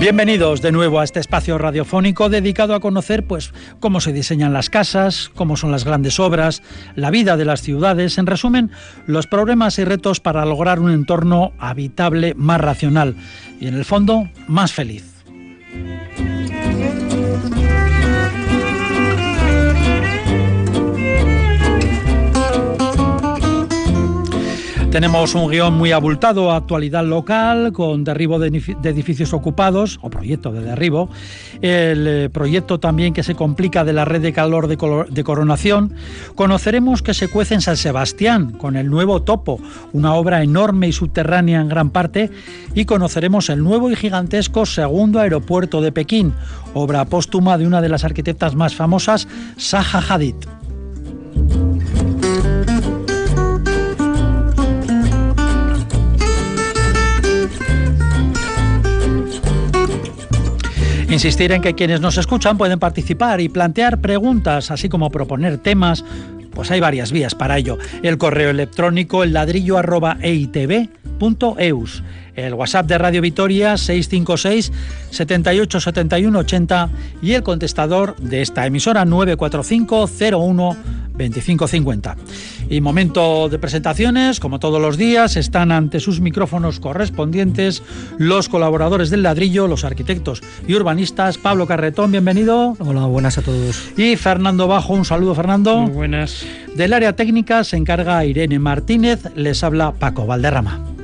Bienvenidos de nuevo a este espacio radiofónico dedicado a conocer pues cómo se diseñan las casas, cómo son las grandes obras, la vida de las ciudades, en resumen, los problemas y retos para lograr un entorno habitable más racional y en el fondo más feliz. Tenemos un guion muy abultado, actualidad local, con derribo de edificios ocupados, o proyecto de derribo, el eh, proyecto también que se complica de la red de calor de, coronación. Conoceremos que se cuece en San Sebastián, con el nuevo Topo, una obra enorme y subterránea en gran parte, y conoceremos el nuevo y gigantesco segundo aeropuerto de Pekín, obra póstuma de una de las arquitectas más famosas, Zaha Hadid. Insistir en que quienes nos escuchan pueden participar y plantear preguntas, así como proponer temas. Pues hay varias vías para ello. El correo electrónico el ladrillo el WhatsApp de Radio Vitoria 656 78 71 80 y el contestador de esta emisora 945 01 2550. Y momento de presentaciones, como todos los días, están ante sus micrófonos correspondientes los colaboradores del ladrillo, los arquitectos y urbanistas. Pablo Carretón, bienvenido. Hola, buenas a todos. Y Fernando Bajo, un saludo Fernando. Muy buenas. Del área técnica se encarga Irene Martínez, les habla Paco Valderrama.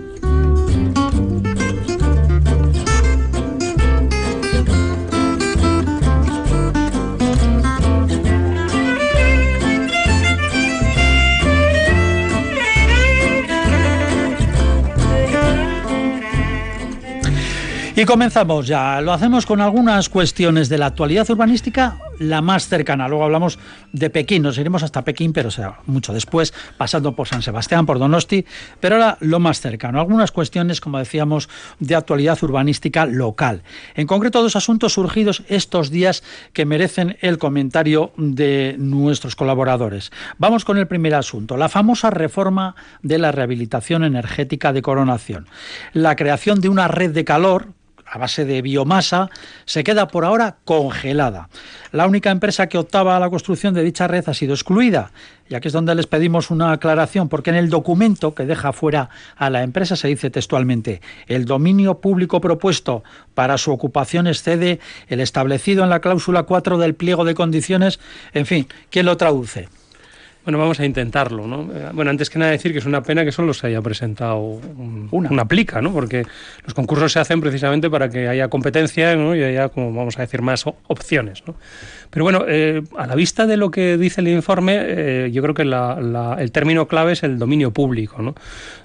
Y comenzamos ya. Lo hacemos con algunas cuestiones de la actualidad urbanística, la más cercana. Luego hablamos de Pekín, nos iremos hasta Pekín, pero será mucho después, pasando por San Sebastián, por Donosti, pero ahora lo más cercano. Algunas cuestiones, como decíamos, de actualidad urbanística local. En concreto, dos asuntos surgidos estos días que merecen el comentario de nuestros colaboradores. Vamos con el primer asunto, la famosa reforma de la rehabilitación energética de coronación. La creación de una red de calor a base de biomasa, se queda por ahora congelada. La única empresa que optaba a la construcción de dicha red ha sido excluida, y aquí es donde les pedimos una aclaración, porque en el documento que deja fuera a la empresa se dice textualmente, el dominio público propuesto para su ocupación excede el establecido en la cláusula 4 del pliego de condiciones, en fin, ¿quién lo traduce? Bueno, vamos a intentarlo, ¿no? Bueno, antes que nada decir que es una pena que solo se haya presentado una. plica, ¿no? Porque los concursos se hacen precisamente para que haya competencia ¿no? y haya, como vamos a decir, más opciones, ¿no? Pero bueno, eh, a la vista de lo que dice el informe, eh, yo creo que el término clave es el dominio público, ¿no?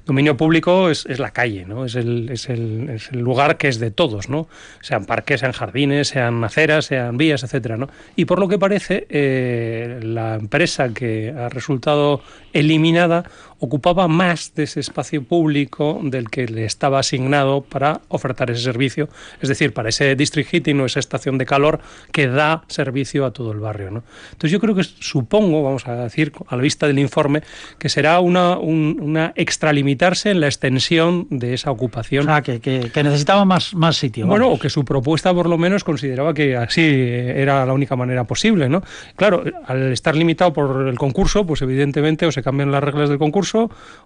Dominio público es, la calle, ¿no? Es el, es, el, es el, lugar que es de todos, ¿no? Sean parques, sean jardines, sean aceras, sean vías, etcétera, ¿no? Y por lo que parece, eh, la empresa que ha resultado eliminada ocupaba más de ese espacio público del que le estaba asignado para ofertar ese servicio, es decir, para ese district heating o esa estación de calor que da servicio a todo el barrio. ¿no? Entonces yo creo que supongo, vamos a decir, a la vista del informe, que será una, una extralimitarse en la extensión de esa ocupación. O sea, que, que, necesitaba más, más sitio. Bueno, o que su propuesta por lo menos consideraba que así era la única manera posible. ¿no? Claro, al estar limitado por el concurso, pues evidentemente o se cambian las reglas del concurso,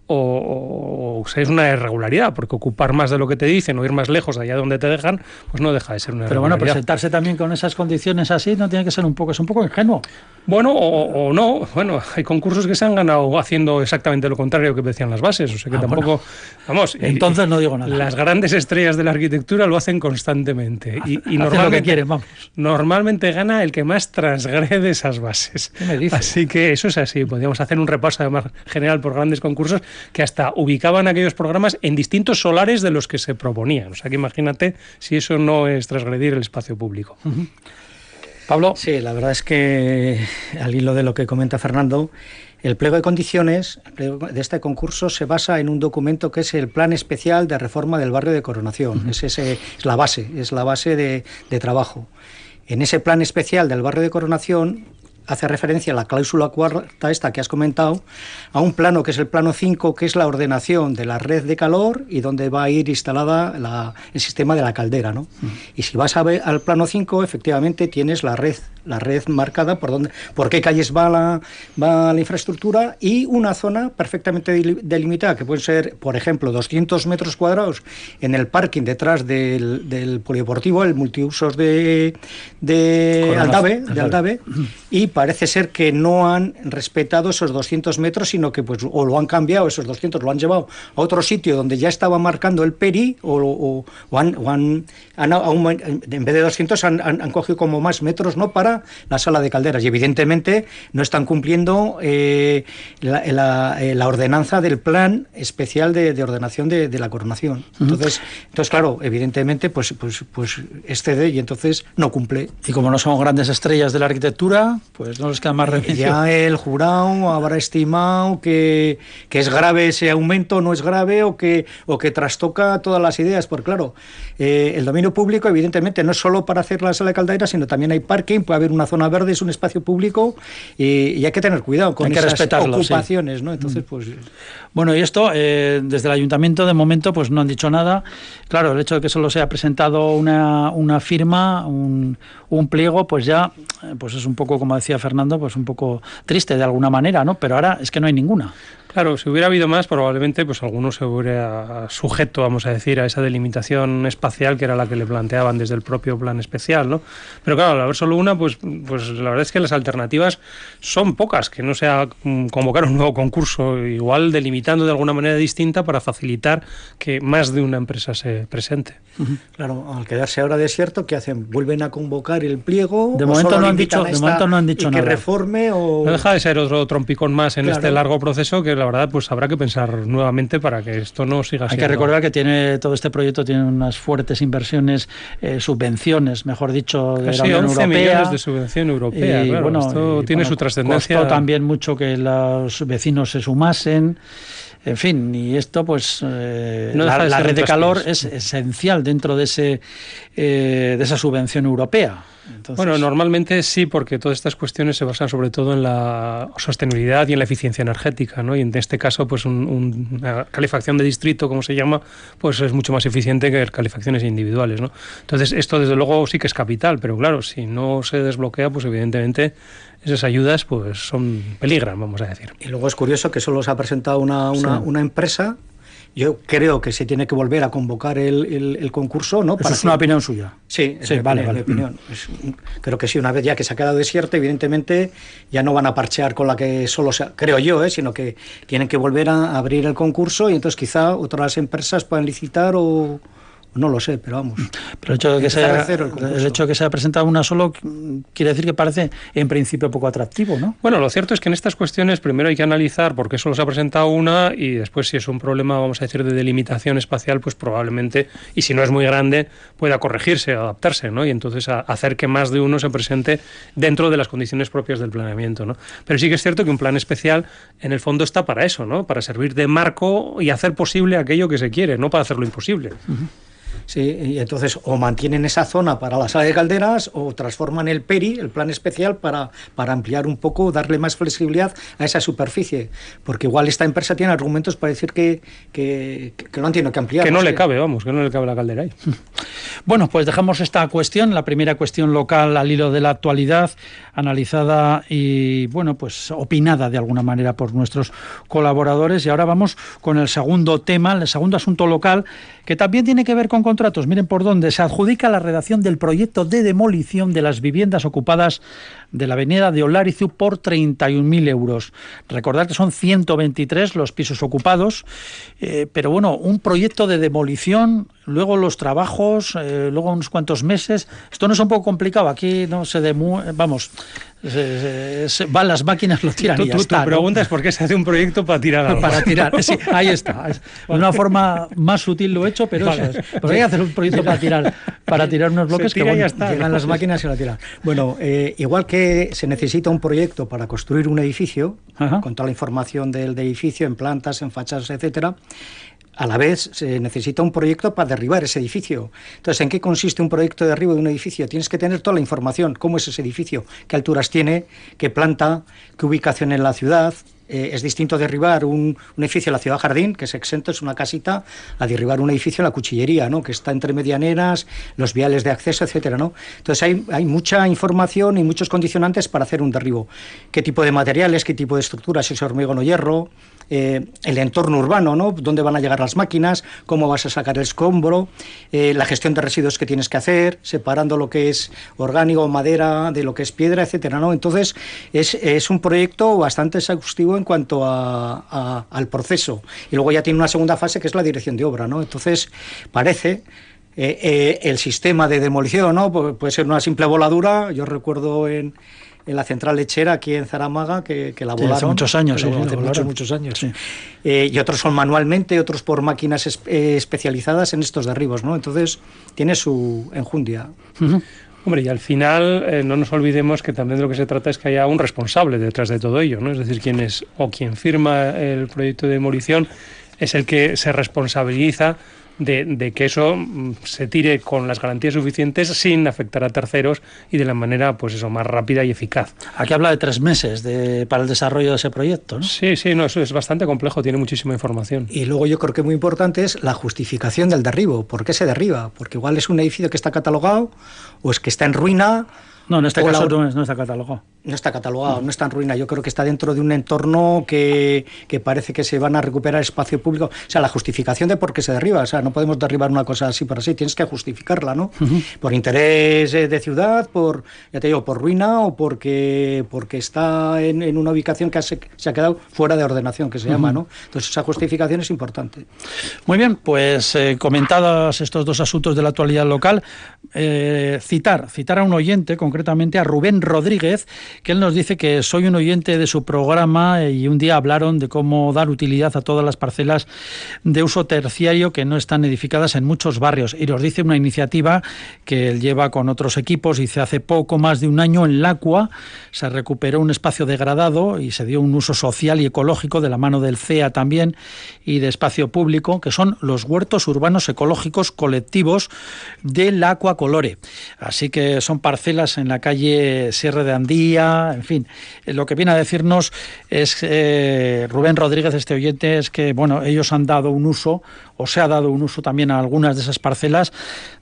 o, es una irregularidad, porque ocupar más de lo que te dicen o ir más lejos de allá donde te dejan, pues no deja de ser una Pero bueno, presentarse también con esas condiciones así no tiene que ser un poco, es un poco ingenuo. Bueno, o, no, bueno, hay concursos que se han ganado haciendo exactamente lo contrario que decían las bases, o sea que ah, tampoco, vamos, entonces no digo nada. Las grandes estrellas de la arquitectura lo hacen constantemente y, normalmente, quieren, vamos. normalmente gana el que más transgrede esas bases. Así que eso es así, podríamos hacer un repaso además general por grandes concursos que hasta ubicaban aquellos programas en distintos solares de los que se proponían. O sea que imagínate si eso no es transgredir el espacio público. Pablo. Sí, la verdad es que al hilo de lo que comenta Fernando, El pliego de condiciones de este concurso se basa en un documento que es el Plan Especial de Reforma del Barrio de Coronación. es, ese, es la base, es la base de, de trabajo. En ese plan especial del barrio de Coronación hace referencia a la cláusula cuarta esta que has comentado, a un plano que es el plano 5, que es la ordenación de la red de calor y donde va a ir instalada el sistema de la caldera. ¿no? Y si vas a ver al plano 5, efectivamente tienes la red, la red marcada por dónde, por qué calles va la, va la infraestructura y una zona perfectamente delimitada, que puede ser, por ejemplo, 200 metros cuadrados en el parking detrás del, del polideportivo, el multiusos de, de Aldave, de Aldave, y parece ser que no han respetado esos 200 metros, sino que pues o lo han cambiado, esos 200 lo han llevado a otro sitio donde ya estaba marcando el peri, o, han, en vez de 200 han, cogido como más metros no para la sala de calderas. Y evidentemente no están cumpliendo eh, la, eh, la, ordenanza del plan especial de, ordenación de, la coronación. Entonces, entonces, claro, evidentemente, pues, pues, pues excede y entonces no cumple. Y como no son grandes estrellas de la arquitectura, pues pues no les queda más remedio. Ya el jurado habrá estimado que, que, es grave ese aumento, no es grave, o que, o que trastoca todas las ideas. Porque claro, eh, el dominio público, evidentemente, no es solo para hacer la sala de caldera, sino también hay parking, puede haber una zona verde, es un espacio público, y, hay que tener cuidado con esas ocupaciones, ¿no? Entonces, mm. pues... Bueno, y esto, eh, desde el ayuntamiento, de momento, pues no han dicho nada. Claro, el hecho de que solo se haya presentado una, una firma, un, un pliego, pues ya, eh, pues es un poco, como decía Fernando, pues un poco triste de alguna manera, ¿no? Pero ahora es que no hay ninguna. Claro, si hubiera habido más, probablemente pues alguno se hubiera sujeto, vamos a decir, a esa delimitación espacial que era la que le planteaban desde el propio plan especial, ¿no? Pero claro, al haber solo una, pues, pues la verdad es que las alternativas son pocas, que no sea mm, convocar un nuevo concurso, igual delimitando de alguna manera distinta para facilitar que más de una empresa se presente. Claro, al quedarse ahora desierto, ¿qué hacen? ¿Vuelven a convocar el pliego? De momento no han dicho, de momento no han dicho nada. que reforme o no deja de ser otro trompicón más en este largo proceso que la la verdad, pues habrá que pensar nuevamente para que esto no siga Hay que recordar que tiene todo este proyecto tiene unas fuertes inversiones, eh, subvenciones, mejor dicho, de la Unión Europea. millones de subvención europea, y, bueno, esto tiene su trascendencia. Costó también mucho que los vecinos se sumasen. En fin, y esto, pues, eh, la, red de calor es esencial dentro de, ese, eh, de esa subvención europea. Bueno, normalmente sí, porque todas estas cuestiones se basan sobre todo en la sostenibilidad y en la eficiencia energética, ¿no? Y en este caso, pues una calefacción de distrito, como se llama, pues es mucho más eficiente que calefacciones individuales, ¿no? Entonces, esto desde luego sí que es capital, pero claro, si no se desbloquea, pues evidentemente esas ayudas pues son peligran, vamos a decir. Y luego es curioso que solo se ha presentado una, una, una empresa yo creo que se tiene que volver a convocar el, el, concurso, ¿no? Eso es una opinión suya. Sí, sí vale, vale. opinión. creo que sí, una vez ya que se ha quedado desierto, evidentemente ya no van a parchear con la que solo se, creo yo, ¿eh? sino que tienen que volver a abrir el concurso y entonces quizá otras empresas puedan licitar o, no lo sé, pero vamos. Pero el hecho de que, se haya, el, hecho de que se haya presentado una solo quiere decir que parece en principio poco atractivo, ¿no? Bueno, lo cierto es que en estas cuestiones primero hay que analizar por qué solo se ha presentado una y después si es un problema, vamos a decir, de delimitación espacial, pues probablemente, y si no es muy grande, pueda corregirse, adaptarse, ¿no? Y entonces hacer que más de uno se presente dentro de las condiciones propias del planeamiento, ¿no? Pero sí que es cierto que un plan especial en el fondo está para eso, ¿no? Para servir de marco y hacer posible aquello que se quiere, no para hacerlo imposible. Sí, y entonces o mantienen esa zona para la sala de calderas o transforman el PERI, el plan especial, para, para ampliar un poco, darle más flexibilidad a esa superficie. Porque igual esta empresa tiene argumentos para decir que, que, que no tiene que ampliar. Que no, le cabe, vamos, que no le cabe la caldera ahí. Bueno, pues dejamos esta cuestión, la primera cuestión local al hilo de la actualidad, analizada y, bueno, pues opinada de alguna manera por nuestros colaboradores. Y ahora vamos con el segundo tema, el segundo asunto local, que también tiene que ver con contratos. Miren por dónde se adjudica la redacción del proyecto de demolición de las viviendas ocupadas de la avenida de Olarizu por 31.000 euros. Recordad que son 123 los pisos ocupados, eh, pero bueno, un proyecto de demolición luego los trabajos, eh, luego unos cuantos meses. Esto no es un poco complicado. Aquí no se demu vamos, van las máquinas, lo tiran y ya está, tu pregunta es por qué se hace un proyecto para tirar algo. Para tirar, sí, ahí está. De una forma más sutil lo he hecho, pero eso es. Pues hay que hacer un proyecto para tirar, para tirar unos bloques que ya está, llegan las máquinas y la tiran. Bueno, eh, igual que se necesita un proyecto para construir un edificio, con toda la información del edificio, en plantas, en fachadas, etcétera, a la vez se necesita un proyecto para derribar ese edificio. Entonces, ¿en qué consiste un proyecto de derribo de un edificio? Tienes que tener toda la información, cómo es ese edificio, qué alturas tiene, qué planta, qué ubicación en la ciudad. Eh, es distinto derribar un, edificio en la ciudad jardín, que es exento, es una casita, a derribar un edificio en la cuchillería, ¿no? que está entre medianeras, los viales de acceso, etcétera, ¿no? Entonces hay, hay mucha información y muchos condicionantes para hacer un derribo. ¿Qué tipo de materiales, qué tipo de estructuras, si es hormigón o hierro? Eh, el entorno urbano, ¿no? Dónde van a llegar las máquinas, cómo vas a sacar el escombro, eh, la gestión de residuos que tienes que hacer, separando lo que es orgánico, madera, de lo que es piedra, etcétera, ¿no? Entonces, es, un proyecto bastante exhaustivo en cuanto a, al proceso. Y luego ya tiene una segunda fase que es la dirección de obra, ¿no? Entonces, parece eh, el sistema de demolición, ¿no? puede ser una simple voladura. Yo recuerdo en, en la central lechera aquí en Zaramaga, que, que la volaron. hace muchos años, sí, hace muchos, muchos años. Eh, y otros son manualmente, otros por máquinas eh, especializadas en estos derribos, ¿no? Entonces, tiene su enjundia. Hombre, y al final eh, no nos olvidemos que también de lo que se trata es que haya un responsable detrás de todo ello, ¿no? Es decir, quien es o quien firma el proyecto de demolición es el que se responsabiliza de, que eso mm, se tire con las garantías suficientes sin afectar a terceros y de la manera pues eso más rápida y eficaz. Aquí habla de tres meses de, para el desarrollo de ese proyecto, ¿no? Sí, sí, no, eso es bastante complejo, tiene muchísima información. Y luego yo creo que muy importante es la justificación del derribo. ¿Por qué se derriba? Porque igual es un edificio que está catalogado o es que está en ruina no, en este caso no está catalogado. No está catalogado, no. está en ruina. Yo creo que está dentro de un entorno que, parece que se van a recuperar espacio público. O sea, la justificación de por qué se derriba. O sea, no podemos derribar una cosa así por así. Tienes que justificarla, ¿no? Por interés eh, de ciudad, por, ya te digo, por ruina o porque, porque está en, una ubicación que se, ha quedado fuera de ordenación, que se llama, ¿no? Entonces, esa justificación es importante. Muy bien, pues eh, comentados estos dos asuntos de la actualidad local, eh, citar, citar a un oyente con concretamente a Rubén Rodríguez, que él nos dice que soy un oyente de su programa y un día hablaron de cómo dar utilidad a todas las parcelas de uso terciario que no están edificadas en muchos barrios. Y nos dice una iniciativa que él lleva con otros equipos. Dice, hace poco más de un año en Lacua se recuperó un espacio degradado y se dio un uso social y ecológico de la mano del CEA también y de espacio público, que son los huertos urbanos ecológicos colectivos del Lacua Colore. Así que son parcelas en en la calle Sierra de Andía, en fin. Eh, lo que viene a decirnos es eh, Rubén Rodríguez, este oyente, es que bueno, ellos han dado un uso, o se ha dado un uso también a algunas de esas parcelas.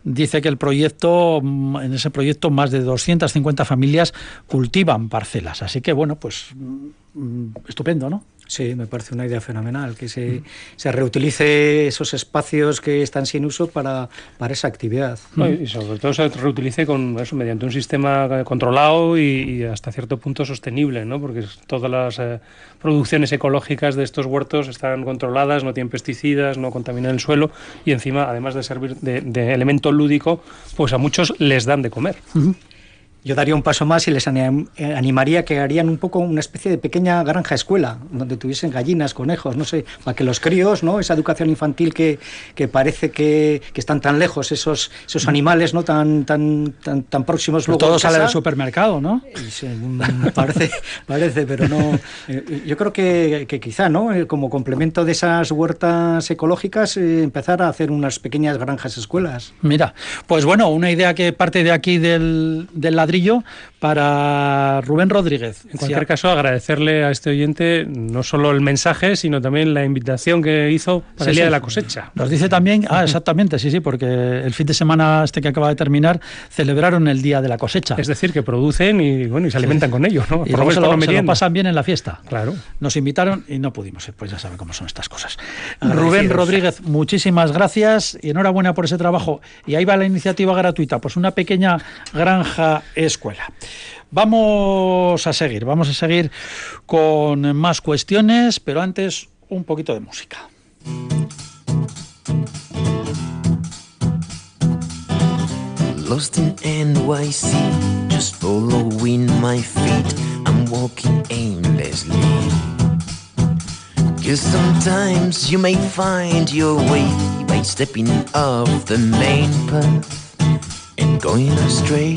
Dice que el proyecto, mm, en ese proyecto, más de 250 familias cultivan parcelas. Así que bueno, pues mm, estupendo, ¿no? Sí, me parece una idea fenomenal, que se, se, reutilice esos espacios que están sin uso para, para esa actividad. y sobre todo se reutilice con eso, mediante un sistema controlado y, hasta cierto punto sostenible, ¿no? porque todas las eh, producciones ecológicas de estos huertos están controladas, no tienen pesticidas, no contaminan el suelo y encima, además de servir de, elemento lúdico, pues a muchos les dan de comer. Yo daría un paso más y les eh, animaría que harían un poco una especie de pequeña granja escuela, donde tuviesen gallinas, conejos, no sé, para que los críos, ¿no? Esa educación infantil que, que parece que, que, están tan lejos, esos, esos animales, ¿no? Tan, tan, tan, tan próximos. Pues todo sale del supermercado, ¿no? Mm, parece, parece, pero no. Eh, yo creo que, que quizá, ¿no? Eh, como complemento de esas huertas ecológicas, empezar a hacer unas pequeñas granjas escuelas. Mira, pues bueno, una idea que parte de aquí del, del ladrillo para Rubén Rodríguez. En cualquier caso, agradecerle a este oyente no solo el mensaje, sino también la invitación que hizo para el día de la cosecha. Nos dice también, ah, exactamente, sí, sí, porque el fin de semana este que acaba de terminar celebraron el día de la cosecha. Es decir, que producen y bueno y se alimentan con ello, ¿no? Y se, lo, se lo pasan bien en la fiesta. Claro. Nos invitaron y no pudimos, pues ya saben cómo son estas cosas. Rubén Rodríguez, muchísimas gracias y enhorabuena por ese trabajo. Y ahí va la iniciativa gratuita, pues una pequeña granja escuela. Vamos a seguir, vamos a seguir con más cuestiones, pero antes un poquito de música. lost in NYC, just following my feet. I'm walking aimlessly. Cause sometimes you may find your way by stepping off the main path and going astray.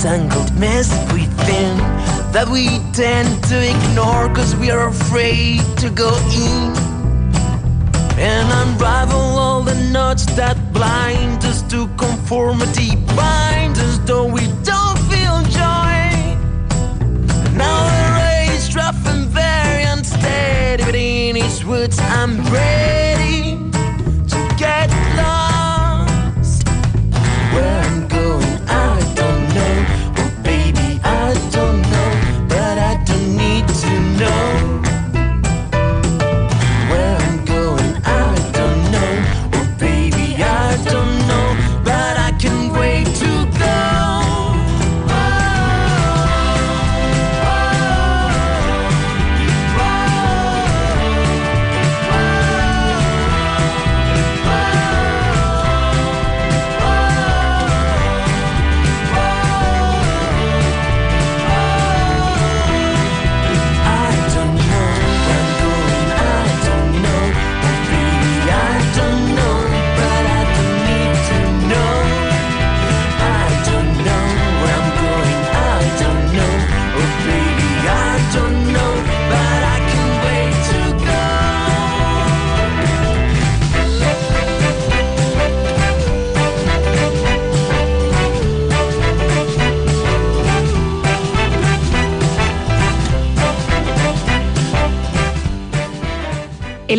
Tangled mess within that we tend to ignore cause we are afraid to go in and unravel all the knots that blind us to conformity bind us though we don't feel joy. Now the race rough and very unsteady but in its woods I'm ready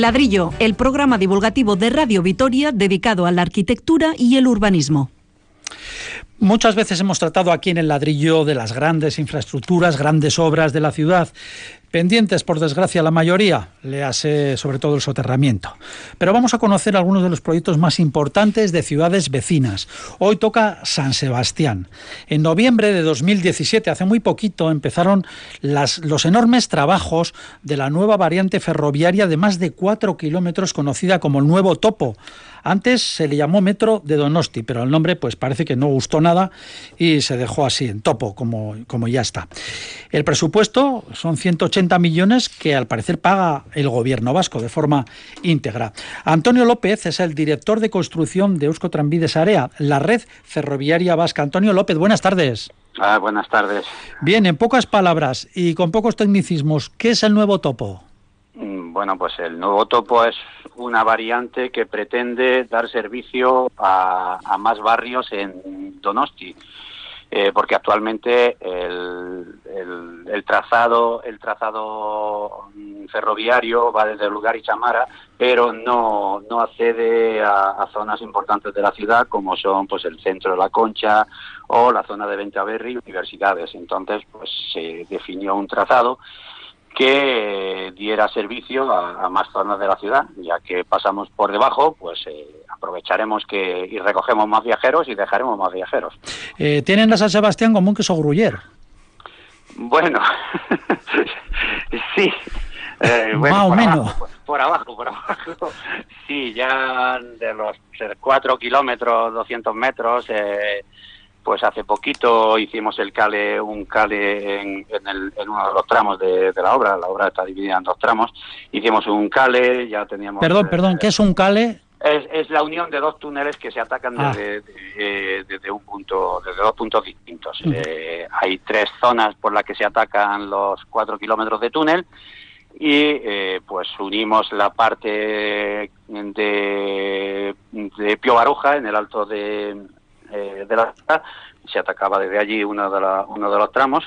Ladrillo, el programa divulgativo de Radio Vitoria dedicado a la arquitectura y el urbanismo. Muchas veces hemos tratado aquí en el ladrillo de las grandes infraestructuras, grandes obras de la ciudad, pendientes por desgracia la mayoría, le hace sobre todo el soterramiento. Pero vamos a conocer algunos de los proyectos más importantes de ciudades vecinas. Hoy toca San Sebastián. En noviembre de 2017, hace muy poquito, empezaron las, los enormes trabajos de la nueva variante ferroviaria de más de cuatro kilómetros conocida como el Nuevo Topo. Antes se le llamó Metro de Donosti, pero el nombre pues parece que no gustó nada y se dejó así en topo, como, como ya está. El presupuesto son 180 millones que al parecer paga el gobierno vasco de forma íntegra. Antonio López es el director de construcción de Eusko Tranvides Area, la red ferroviaria vasca. Antonio López, buenas tardes. Ah, buenas tardes. Bien, en pocas palabras y con pocos tecnicismos, ¿qué es el nuevo topo? Mm, Bueno, pues el nuevo topo es una variante que pretende dar servicio a, a más barrios en Donosti, eh, porque actualmente el, el- trazado el trazado mm, ferroviario va desde lugar y Chamara, pero no, no accede a, zonas importantes de la ciudad como son pues el centro de la Concha o la zona de Ventaverri y universidades. Entonces, pues se definió un trazado que diera servicio a, a más zonas de la ciudad, ya que pasamos por debajo, pues eh, aprovecharemos que y recogemos más viajeros y dejaremos más viajeros. Eh, tienen a San Sebastián como un queso gruyer. Bueno, sí. Eh, bueno, Más o por menos. Abajo, por, por abajo, por abajo. Sí, ya de los 4 kilómetros, 200 metros, eh, pues hace poquito hicimos el cale, un cale en, en, el- en uno de los tramos de, de la obra. La obra está dividida en dos tramos. Hicimos un cale, ya teníamos. Perdón, eh, perdón, ¿qué es un cale? es, es la unión de dos túneles que se atacan Ah. desde, de- desde un punto, desde dos puntos distintos. Eh, hay tres zonas por las que se atacan los cuatro kilómetros de túnel y eh, pues unimos la parte de, de Pío Baroja en el alto de, eh, de la ciudad, se atacaba desde allí uno de, la- uno de los tramos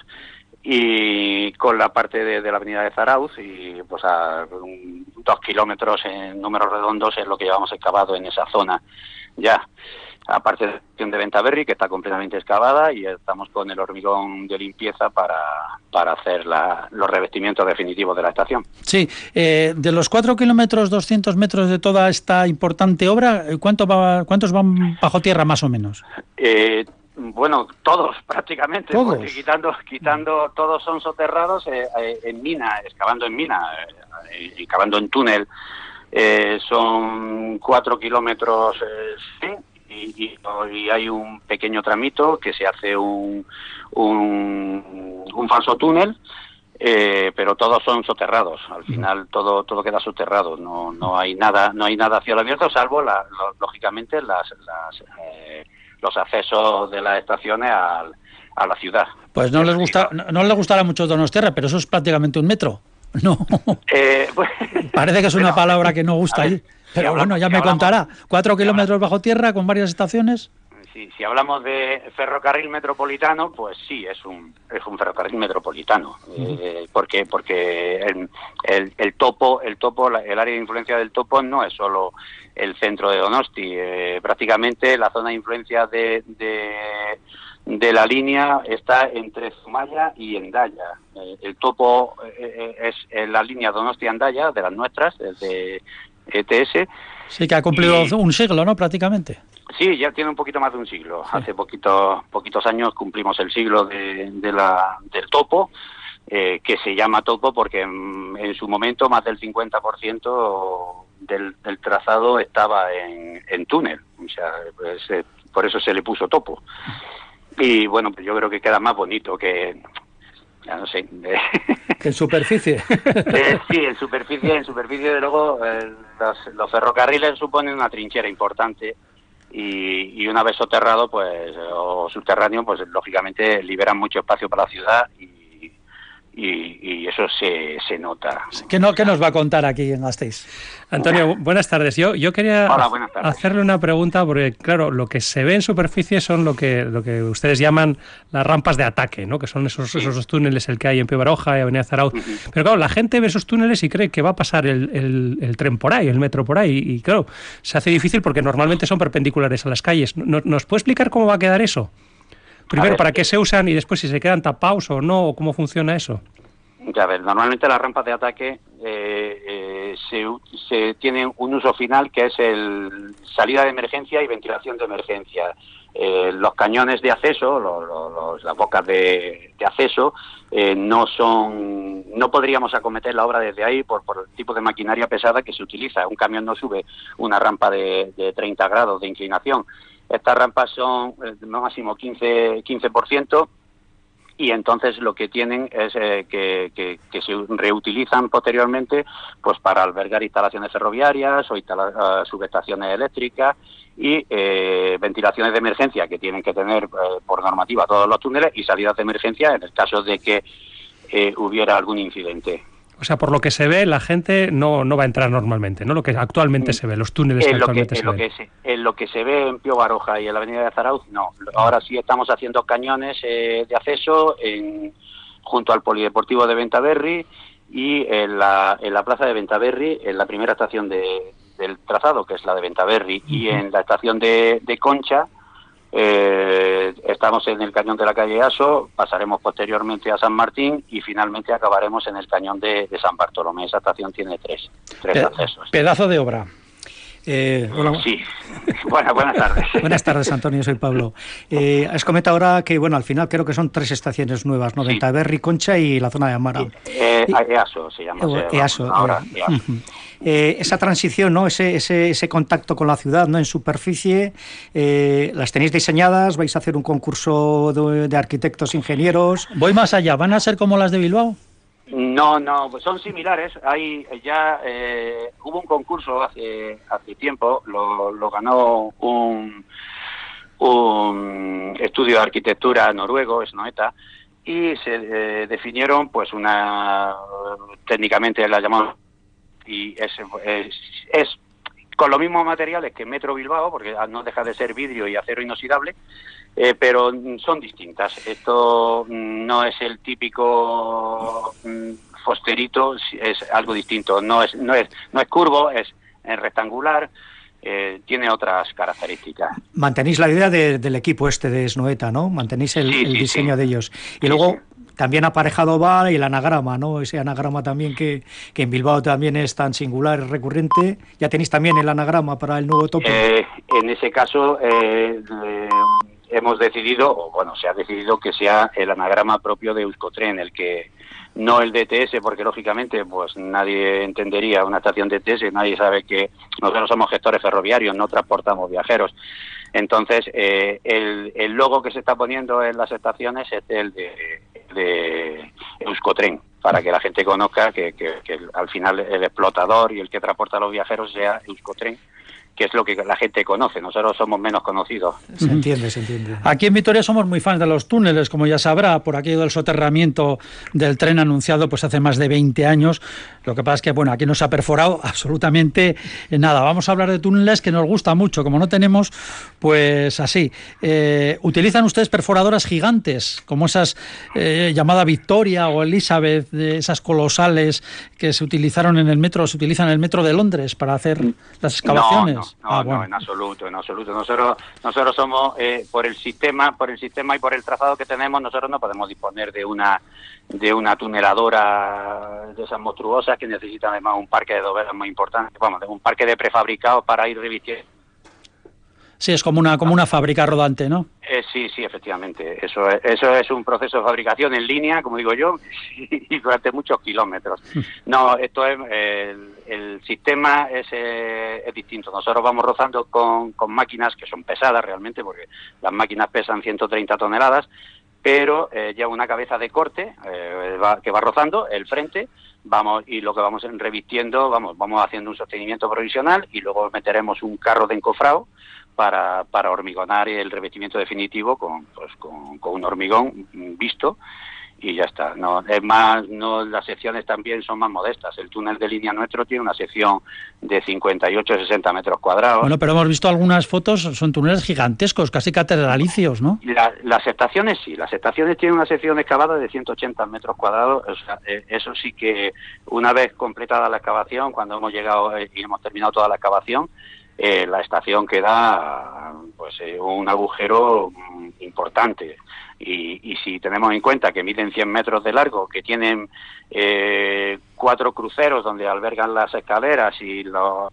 y con la parte de, de la avenida de Zarauz y pues a un- dos kilómetros en números redondos es lo que llevamos excavado en esa zona ya aparte de la estación de Ventaverri que está completamente excavada y estamos con el hormigón de limpieza para, para hacer la- los revestimientos definitivos de la estación Sí, eh, de los 4 kilómetros 200 metros de toda esta importante obra, eh, ¿cuánto va- ¿cuántos van bajo tierra más o menos? Eh, Bueno, todos prácticamente, ¿Todos? porque quitando, quitando, todos son soterrados eh, eh, en mina, excavando en mina, eh, excavando en túnel. Eh, son cuatro kilómetros, sí, y, y- y hay un pequeño tramito que se hace un, un, un falso túnel, eh, pero todos son soterrados. Al final todo todo queda soterrado. No no hay nada no hay nada a cielo abierto salvo la- lo- lógicamente las, las, eh, los accesos de las estaciones al- a la ciudad. Pues no les gusta, no, no les gustará mucho Donostiarra, pero eso es prácticamente un metro. No, Eh, pues, parece que es una palabra que no gusta a ver, si Pero hablamos- bueno, ya si me hablamos- contará. Cuatro si kilómetros bajo tierra con varias estaciones. Si, si hablamos de ferrocarril metropolitano, pues sí, es un, es un ferrocarril metropolitano, eh, porque porque el, el, el topo, el topo, el área de influencia del topo no es solo el centro de Donosti, eh, prácticamente la zona de influencia de, de, de la línea está entre Zumaya y Endaya. Eh, el topo eh, eh, es en la línea Donosti-Endaya, de las nuestras, desde ETS, Sí, que ha cumplido Y- un siglo, ¿no? Prácticamente. Sí, ya tiene un poquito más de un siglo. Hace poquito, poquitos años cumplimos el siglo de, de la, del topo, eh, que se llama topo porque en, su momento más del 50% del, del trazado estaba en, en túnel. O sea, pues, eh, por eso se le puso topo. Y bueno, pues yo creo que queda más bonito que, ya no sé, en superficie. Eh, sí, en superficie, en superficie de luego eh, los, los ferrocarriles suponen una trinchera importante y, y una vez soterrado, pues o subterráneo, pues lógicamente liberan mucho espacio para la ciudad y, y, y eso se, se nota. ¿Qué, no, ¿Qué nos va a contar aquí en Gasteiz? Antonio, bu- buenas tardes. Yo, yo quería Hola, hacerle una pregunta porque, claro, lo que se ve en superficie son lo que, lo que ustedes llaman las rampas de ataque, ¿no? que son esos, esos túneles el que hay en Pío Baroja y Avenida Zarauz. Pero claro, la gente ve esos túneles y cree que va a pasar el, el- el tren por ahí, el metro por ahí. Y, claro, se hace difícil porque normalmente son perpendiculares a las calles. ¿No- ¿Nos puede explicar cómo va a quedar eso? Primero, ¿para qué se usan y después si se quedan tapados o no? ¿O cómo funciona eso? Ya ver, normalmente las rampas de ataque eh, eh, se, se tienen un uso final que es el salida de emergencia y ventilación de emergencia. Eh, los cañones de acceso, lo- lo- los- las bocas de, de acceso, eh, no son, no podríamos acometer la obra desde ahí por, por el tipo de maquinaria pesada que se utiliza. Un camión no sube una rampa de, de 30 grados de inclinación. Estas rampas son máximo 15, 15% y entonces lo que tienen es eh, que se reutilizan posteriormente pues para albergar instalaciones ferroviarias o instala- eh, subestaciones eléctricas y eh, ventilaciones de emergencia que tienen que tener eh, por normativa todos los túneles y salidas de emergencia en el caso de que eh, hubiera algún incidente. O sea, por lo que se ve, la gente no, no va a entrar normalmente, ¿no? Lo que actualmente se ve, los túneles que En lo que, actualmente en, se lo ven. que se, en lo que se ve en Pío Baroja y en la avenida de Zarauz, no. Ahora sí estamos haciendo cañones eh, de acceso en, junto al Polideportivo de Ventaverri y en la, en la plaza de Ventaverri, en la primera estación de- del trazado, que es la de Ventaverri, y en la estación de, de Concha, eh, estamos en el cañón de la calle Aso, pasaremos posteriormente a San Martín y finalmente acabaremos en el cañón de, de San Bartolomé. Esa estación tiene tres, tres Pe- accesos. pedazo de obra. Eh, hola. Sí. Buenas, buenas tardes. Buenas tardes, Antonio, soy Pablo. Eh, has comentado ahora que, bueno, al final creo que son tres estaciones nuevas, ¿no? Sí. Ventaverri, Concha y la zona de Amara. Eh, EASO se llama. EASO, Ahora, eh, EASO. Eh, esa transición, ¿no? Ese, ese, ese contacto con la ciudad, ¿no? En superficie, eh, las tenéis diseñadas, vais a hacer un concurso de, de arquitectos, ingenieros. Voy más allá. ¿Van a ser como las de Bilbao? No, no, pues son similares. Hay ya eh, hubo un concurso hace hace tiempo, lo, lo ganó un un estudio de arquitectura noruego, Snoeta, y se eh, definieron pues una técnicamente la llamamos y es, es, es con los mismos materiales que Metro Bilbao, porque no deja de ser vidrio y acero inoxidable, eh, pero mm, son distintas. Esto mm, no es el típico mm, fosterito, es algo distinto. No es, no es, no es curvo, es, es rectangular, eh, tiene otras características. Mantenéis la idea de- del equipo este de Snoeta, ¿no? Mantenéis el, Sí, el sí, diseño sí. de ellos. Y luego. También aparejado va el anagrama, ¿no? Ese anagrama también que, que en Bilbao también es tan singular, recurrente. Ya tenéis también el anagrama para el nuevo topo. Eh, en ese caso, eh, hemos decidido, o bueno, se ha decidido que sea el anagrama propio de Euskotren, el que no el DTS, porque lógicamente pues nadie entendería una estación DTS, nadie sabe que nosotros somos gestores ferroviarios, no transportamos viajeros. Entonces, eh, el, el, logo que se está poniendo en las estaciones es el de, Euskotren, para que la gente conozca que, que, que, al final el explotador y el que transporta a los viajeros sea Euskotren que es lo que la gente conoce. Nosotros somos menos conocidos. Se entiende, se entiende. Aquí en Vitoria somos muy fans de los túneles, como ya sabrá, por aquello del soterramiento del tren anunciado pues hace más de 20 años. Lo que pasa es que, bueno, aquí no se ha perforado absolutamente nada. Vamos a hablar de túneles que nos gusta mucho. Como no tenemos, pues así. Eh, ¿Utilizan ustedes perforadoras gigantes, como esas eh, llamada Victoria o Elizabeth, de esas colosales que se utilizaron en el metro, se utilizan en el metro de Londres para hacer las excavaciones? No, no, no, ah, bueno. no en absoluto, en absoluto. Nosotros, nosotros somos eh, por el sistema, por el sistema y por el trazado que tenemos, nosotros no podemos disponer de una de una tuneladora de esas monstruosas que necesitan además un parque de dovelas muy importante, vamos, de un parque de prefabricados para ir revistiendo Sí, es como una, como una fábrica rodante, ¿no? Eh, sí, sí, efectivamente. Eso es, eso es un proceso de fabricación en línea, como digo yo, y, durante muchos kilómetros. No, esto es, el, el sistema es, eh, es, distinto. Nosotros vamos rozando con, con máquinas que son pesadas realmente, porque las máquinas pesan 130 toneladas, pero eh, lleva una cabeza de corte eh, va, que va rozando el frente vamos y lo que vamos revistiendo vamos vamos haciendo un sostenimiento provisional y luego meteremos un carro de encofrado para, para hormigonar el revestimiento definitivo con, pues, con, con un hormigón visto y ya está. No, es más, no, las secciones también son más modestas. El túnel de línea nuestro tiene una sección de 58-60 metros cuadrados. Bueno, pero hemos visto algunas fotos, son túneles gigantescos, casi catedralicios, ¿no? La, las estaciones sí, las estaciones tienen una sección excavada de 180 metros cuadrados. O sea, eh, eso sí que una vez completada la excavación, cuando hemos llegado eh, y hemos terminado toda la excavación, eh, la estación queda pues eh, un agujero mm, importante y, y, si tenemos en cuenta que miden 100 metros de largo, que tienen eh, cuatro cruceros donde albergan las escaleras y los,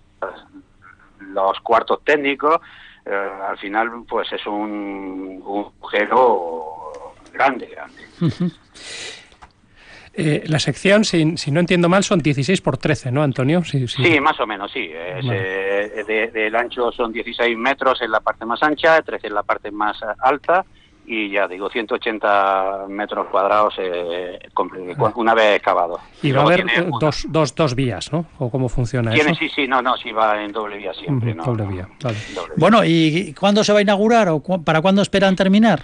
cuartos técnicos, eh, al final pues es un, un agujero grande, grande. Uh. Eh, la sección, si, si, no entiendo mal, son 16 por 13, ¿no, Antonio? Sí, sí. sí más o menos, sí. Es, vale. eh, de, del ancho son 16 metros en la parte más ancha, 13 en la parte más alta y ya digo, 180 metros cuadrados eh, una vez excavado. Y va a haber dos, dos, dos vías, ¿no? ¿O cómo funciona tiene, eso? Sí, sí, no, no, sí va en doble vía siempre. Mm, ¿no? Doble vía, vale. Doble bueno, ¿y cuándo se va a inaugurar o cu para cuándo esperan terminar?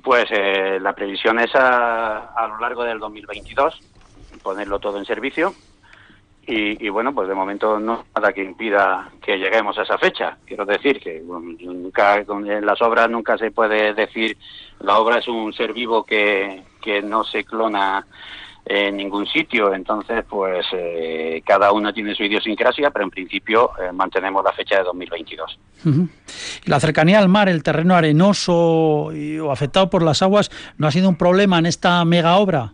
Pues eh, la previsión es a, lo largo del 2022 ponerlo todo en servicio y, y, bueno, pues de momento no nada que impida que lleguemos a esa fecha. Quiero decir que nunca en las obras nunca se puede decir la obra es un ser vivo que, que no se clona en ningún sitio, entonces pues eh, cada uno tiene su idiosincrasia, pero en principio eh, mantenemos la fecha de 2022. Uh -huh. La cercanía al mar, el terreno arenoso y, o afectado por las aguas, ¿no ha sido un problema en esta mega obra?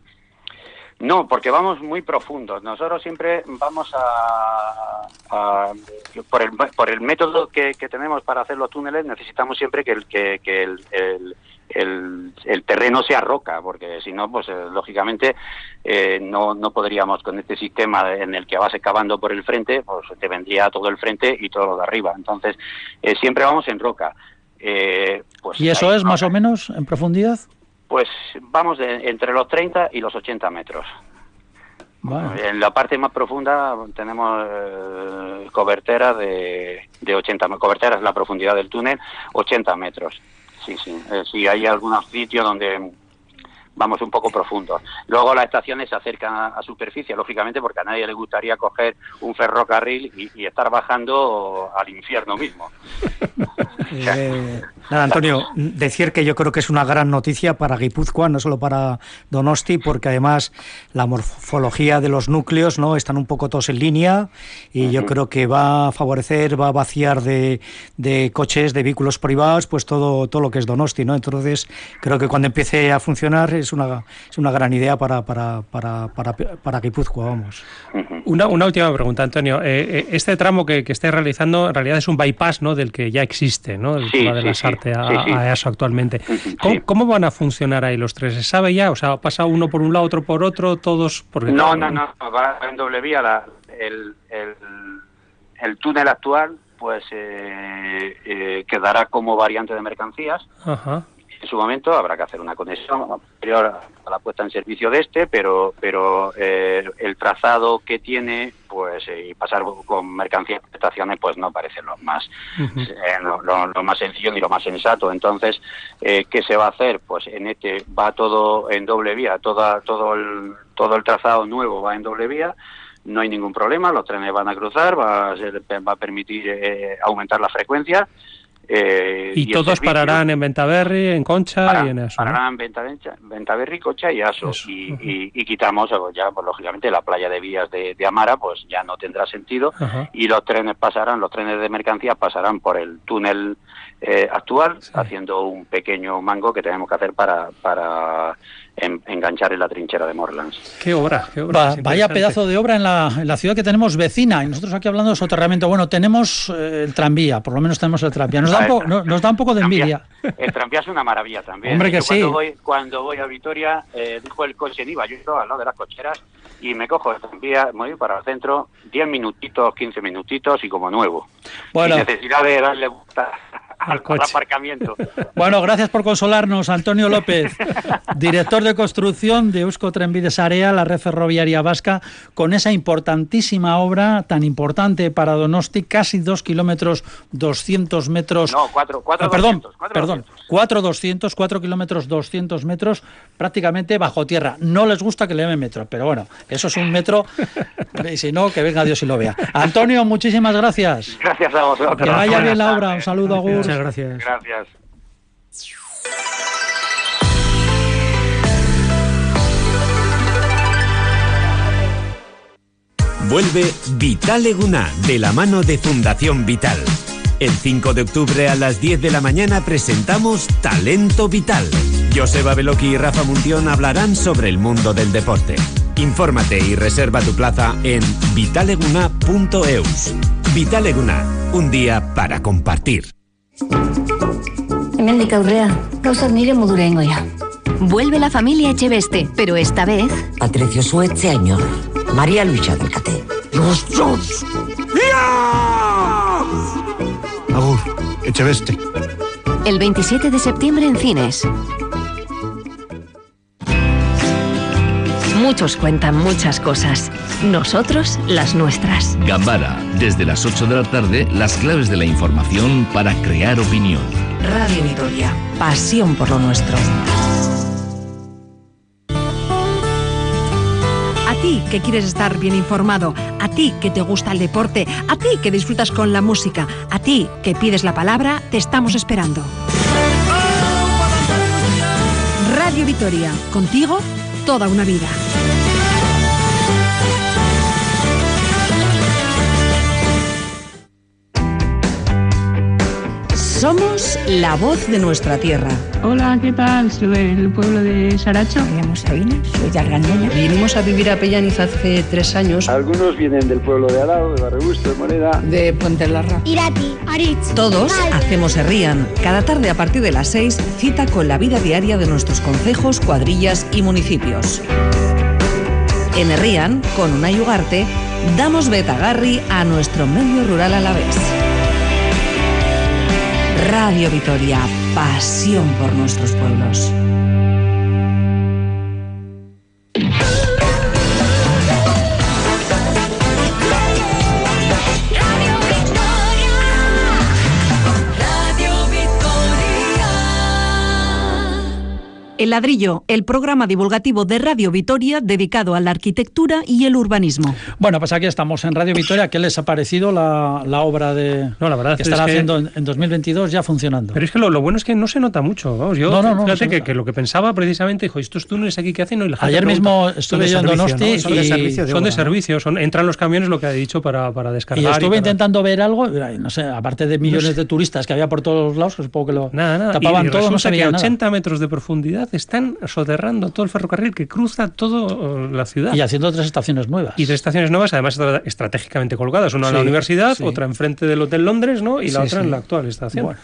No, porque vamos muy profundos. Nosotros siempre vamos a, a por, el, por el método que, que, tenemos para hacer los túneles necesitamos siempre que el, que, que el, el, el, el terreno sea roca, porque si no, pues eh, lógicamente eh, no, no podríamos con este sistema en el que vas excavando por el frente, pues te vendría todo el frente y todo lo de arriba. Entonces eh, siempre vamos en roca. Eh, pues ¿Y eso es más o menos en profundidad? Pues vamos de, entre los 30 y los 80 metros. Bueno. En la parte más profunda tenemos eh, coberteras de, de 80 coberteras es la profundidad del túnel, 80 metros. Sí, sí. Eh, sí, hay algunos sitios donde vamos un poco profundo. Luego las estaciones se acercan a, a, superficie, lógicamente, porque a nadie le gustaría coger un ferrocarril y, y estar bajando al infierno mismo. eh, nada, Antonio, decir que yo creo que es una gran noticia para Guipúzcoa, no solo para Donosti, porque además la morfología de los núcleos no están un poco todos en línea y uh -huh. yo creo que va a favorecer, va a vaciar de, de, coches, de vehículos privados, pues todo, todo lo que es Donosti, ¿no? Entonces, creo que cuando empiece a funcionar es es una, es una gran idea para, para, para, para, para Guipúzcoa, vamos. Una, una última pregunta, Antonio. Eh, eh, este tramo que, que estáis realizando en realidad es un bypass ¿no? del que ya existe, ¿no? el Sí, tema de sí, la sí, SARTE a, a EASO actualmente. ¿Cómo, sí. cómo van a funcionar ahí los tres? ¿Se sabe ya? O sea, ¿pasa uno por un lado, otro por otro, todos? Porque, No, claro, no, no, va en doble vía. La, el, el, el túnel actual pues eh, eh, quedará como variante de mercancías. Ajá. En su momento habrá que hacer una conexión posterior a la puesta en servicio de este, pero pero eh, el trazado que tiene pues eh, y pasar con mercancías y estaciones pues no parece lo más eh, lo, lo- lo más sencillo ni lo más sensato. Entonces, eh, ¿qué se va a hacer? Pues en este va todo en doble vía, toda, todo, el, todo el trazado nuevo va en doble vía, no hay ningún problema, los trenes van a cruzar, va a, ser- va a permitir eh, aumentar la frecuencia. Eh, Y, todos pararán en Ventaverri, en Concha para- y en EASO. ¿no? pararán en Venta, Ventaverri, Cocha y Aso. Eso, Y, ujú. y- y quitamos, eh, ya, pues lógicamente, la playa de vías de, de Amara, pues ya no tendrá sentido y los trenes pasarán, los trenes de mercancías pasarán por el túnel eh, actual, Sí. haciendo un pequeño mango que tenemos que hacer para, para en- enganchar en la trinchera de Morlands. Qué obra, qué obra. Va- es vaya pedazo de obra en la, en la ciudad que tenemos vecina. Y nosotros aquí hablando de soterramiento. Bueno, tenemos eh, el tranvía, por lo menos tenemos el tranvía. Nos da, un po- no- nos da un poco de envidia. El tranvía es una maravilla también. Hombre, que Yo cuando sí. Voy, cuando voy a Vitoria, eh, dejo el coche en IVA, yo al lado de las cocheras, y me cojo el tranvía, me voy para el centro, 10 minutitos, 15 minutitos y como nuevo. Bueno. Sin necesidad de darle vuelta Al al, coche. aparcamiento. Bueno, gracias por consolarnos, Antonio López, director de construcción de Eusko Trenbides Area, la red ferroviaria vasca, con esa importantísima obra tan importante para Donosti, casi dos kilómetros 200 metros. No, cuatro, cuatro Ah, perdón, 200, cuatro perdón, 200. 4 200, 4 kilómetros 200 metros, prácticamente bajo tierra. No les gusta que le llamen metro, pero bueno, eso es un metro, y si no, que venga Dios y lo vea. Antonio, muchísimas gracias. Gracias a vosotros. Que vaya bien la obra. Un saludo, Agur. Muchas gracias. Gracias. Vuelve Vital Eguna de la mano de Fundación Vital. El 5 de octubre a las 10 de la mañana presentamos Talento Vital. Joseba Beloki y Rafa Muntión hablarán sobre el mundo del deporte. Infórmate y reserva tu plaza en vitaleguna.eus. Vital Eguna, un día para compartir. Hemendik aurrea, gauzak nire modura ingo ja. Vuelve la familia Echeveste, pero esta vez Patricio Suetze Añor, María Luisa Delcate. ¡Los Jones! Agur, Echeveste. el 27 de septiembre en cines. Muchos cuentan muchas cosas. Nosotros las nuestras. Gambara, desde las 8 de la tarde, las claves de la información para crear opinión. Radio Vitoria, pasión por lo nuestro. A ti que quieres estar bien informado, a ti que te gusta el deporte, a ti que disfrutas con la música, a ti que pides la palabra, te estamos esperando. Radio Vitoria, contigo toda una vida. Somos la voz de nuestra tierra. Hola, ¿qué tal? Soy del pueblo de Saracho. Me llamo Sabina, soy de Argandoña. Vinimos a vivir a Pellaniz hace tres años. Algunos vienen del pueblo de Alao, de Barrebusto, de Moneda. De Puente Larra. Irati, Aritz. Todos hacemos Herrían. Cada tarde a partir de las 6, cita con la vida diaria de nuestros concejos, cuadrillas y municipios. En Herrían, con Unai Ugarte, damos betagarri a nuestro medio rural a la vez. Radio Vitoria, pasión por nuestros pueblos. El ladrillo, el programa divulgativo de Radio Vitoria dedicado a la arquitectura y el urbanismo. Bueno, pues aquí estamos en Radio Vitoria. ¿Qué les ha parecido la, la obra de No, la verdad que es estará que- haciendo en, en 2022 ya funcionando? Pero es que lo, lo bueno es que no se nota mucho. Vamos, yo No, no, no, fíjate que, lo que pensaba precisamente, dijo, estos túneles aquí que hacen, no, y la gente Ayer mismo estuve yo en Donosti ¿no? Son de servicio, son de servicio, son, entran los camiones lo que ha dicho para, para descargar. Y estuve para- intentando ver algo, y, no sé, aparte de millones sé. de turistas que había por todos lados, que supongo que lo Nada, nada. tapaban y, y todo, no resulta se veía que a nada. 80 metros de profundidad ciudad están soterrando todo el ferrocarril que cruza toda la ciudad. Y haciendo tres estaciones nuevas. Y tres estaciones nuevas, además estratégicamente colgadas. Una en la universidad, otra enfrente del Hotel Londres, ¿no? Y la otra en la actual estación.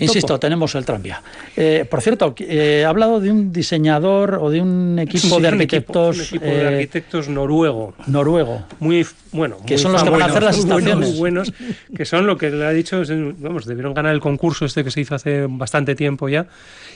insisto, tenemos el tranvía. Eh, por cierto, eh, he hablado de un diseñador o de un equipo de arquitectos. Un equipo, de arquitectos noruego. Noruego. Muy bueno. Que son los que van a hacer las estaciones. Muy buenos, que son lo que le ha dicho, vamos, debieron ganar el concurso este que se hizo hace bastante tiempo ya.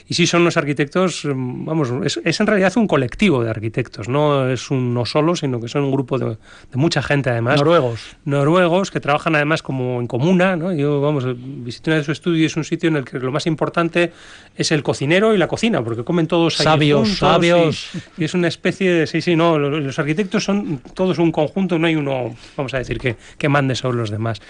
Y sí son unos arquitectos, vamos, es, en realidad un colectivo de arquitectos, no es uno solo, sino que son un grupo de, mucha gente además. Noruegos. Noruegos que trabajan además como en comuna, ¿no? Yo, vamos, visité una de su estudio y es un sitio en el que lo más importante es el cocinero y la cocina, porque comen todos sabios, sabios. Y, es una especie de, sí, sí, no, los, arquitectos son todos un conjunto, no hay uno, vamos a decir, que, que mande sobre los demás.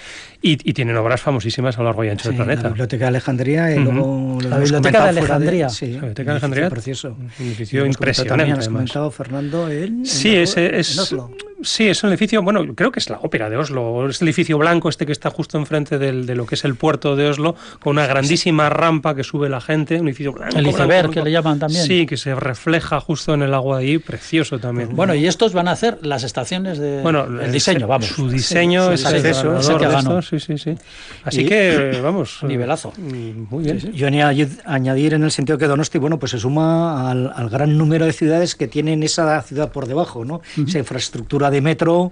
Y, tienen obras famosísimas a lo largo y ancho del planeta. La Biblioteca de Alejandría y luego la Biblioteca de Alejandría. sí, la Biblioteca de Alejandría. Precioso. Un edificio impresionante. Has comentado, Fernando, el, sí, ese es, Sí, es un edificio, bueno, creo que es la ópera de Oslo, es el edificio blanco este que está justo enfrente del, de lo que es el puerto de Oslo, con una grandísima rampa que sube la gente, un edificio blanco. El iceberg, que le llaman también. Sí, que se refleja justo en el agua ahí, precioso también. Bueno, y estos van a hacer las estaciones de... Bueno, el diseño, vamos. Su diseño es acceso, sí, sí, sí. Así que, vamos... Nivelazo. Mm, muy bien. Yo añadir en el sentido que Donosti, bueno, pues se suma al, al gran número de ciudades que tienen esa ciudad por debajo, ¿no? Esa infraestructura de metro,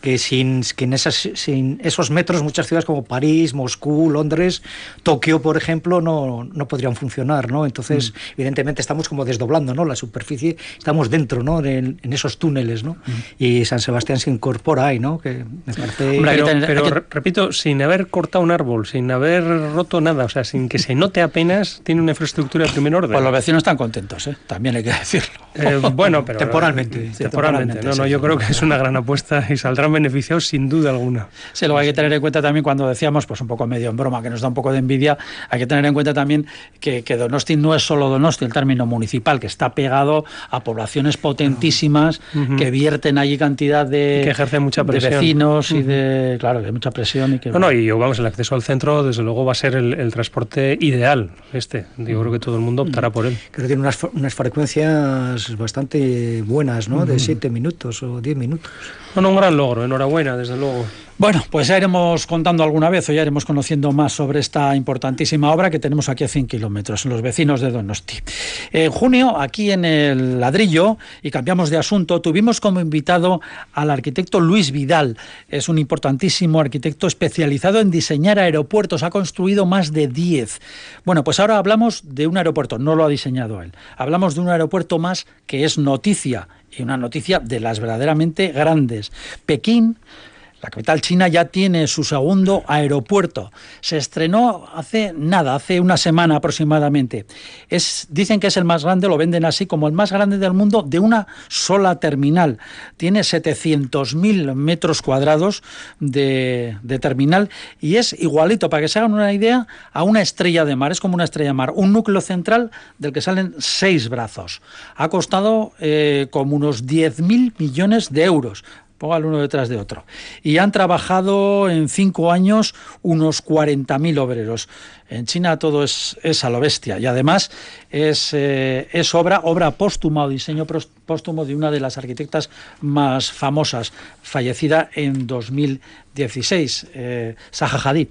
que sin, que en esas, sin esos metros muchas ciudades como París, Moscú, Londres, Tokio, por ejemplo, no, no podrían funcionar, ¿no? Entonces, mm. evidentemente estamos como desdoblando, ¿no? La superficie, estamos dentro, ¿no? En, esos túneles, ¿no? Mm. Y San Sebastián se incorpora ahí, ¿no? Que me parece... pero, repito, sin haber cortado un árbol, sin haber roto nada, o sea, sin que se note apenas, tiene una infraestructura de primer orden. Pues los vecinos están contentos, ¿eh? También hay que decirlo. Eh, bueno, pero... temporalmente. temporalmente. No, no, yo creo que es una gran apuesta y saldrán beneficiados sin duda alguna. Sí, lo hay que tener en cuenta también cuando decíamos, pues un poco medio en broma, que nos da un poco de envidia, hay que tener en cuenta también que, que Donosti no es solo Donosti, el término municipal, que está pegado a poblaciones potentísimas que vierten allí cantidad de, que ejerce mucha presión. vecinos y de, claro, que hay mucha presión. Y que, no, no, y vamos, el acceso al centro, desde luego, va a ser el, transporte ideal, este. Yo creo que todo el mundo optará por él. Creo que tiene unas, unas frecuencias bastante buenas, ¿no? De siete minutos o diez minutos. Bueno, un gran logro, enhorabuena, desde luego. Bueno, pues ya iremos contando alguna vez o ya iremos conociendo más sobre esta importantísima obra que tenemos aquí a 100 kilómetros, los vecinos de Donosti. En junio, aquí en el ladrillo, y cambiamos de asunto, tuvimos como invitado al arquitecto Luis Vidal. Es un importantísimo arquitecto especializado en diseñar aeropuertos. Ha construido más de 10. Bueno, pues ahora hablamos de un aeropuerto, no lo ha diseñado él. Hablamos de un aeropuerto más que es noticia, y una noticia de las verdaderamente grandes. Pekín la capital china ya tiene su segundo aeropuerto. Se estrenó hace nada, hace una semana aproximadamente. Dicen que es el más grande, lo venden así como el más grande del mundo de una sola terminal. Tiene 700.000 metros cuadrados de, de, terminal y es igualito, para que se hagan una idea, a una estrella de mar. Es como una estrella de mar, un núcleo central del que salen seis brazos. Ha costado eh, como unos 10.000 millones de euros póngalo uno detrás de otro. Y han trabajado en cinco años unos 40.000 obreros. En China todo es, es, a lo bestia y además es, eh, es obra, obra póstuma o diseño póstumo de una de las arquitectas más famosas, fallecida en 2016, eh, Zaha Hadid.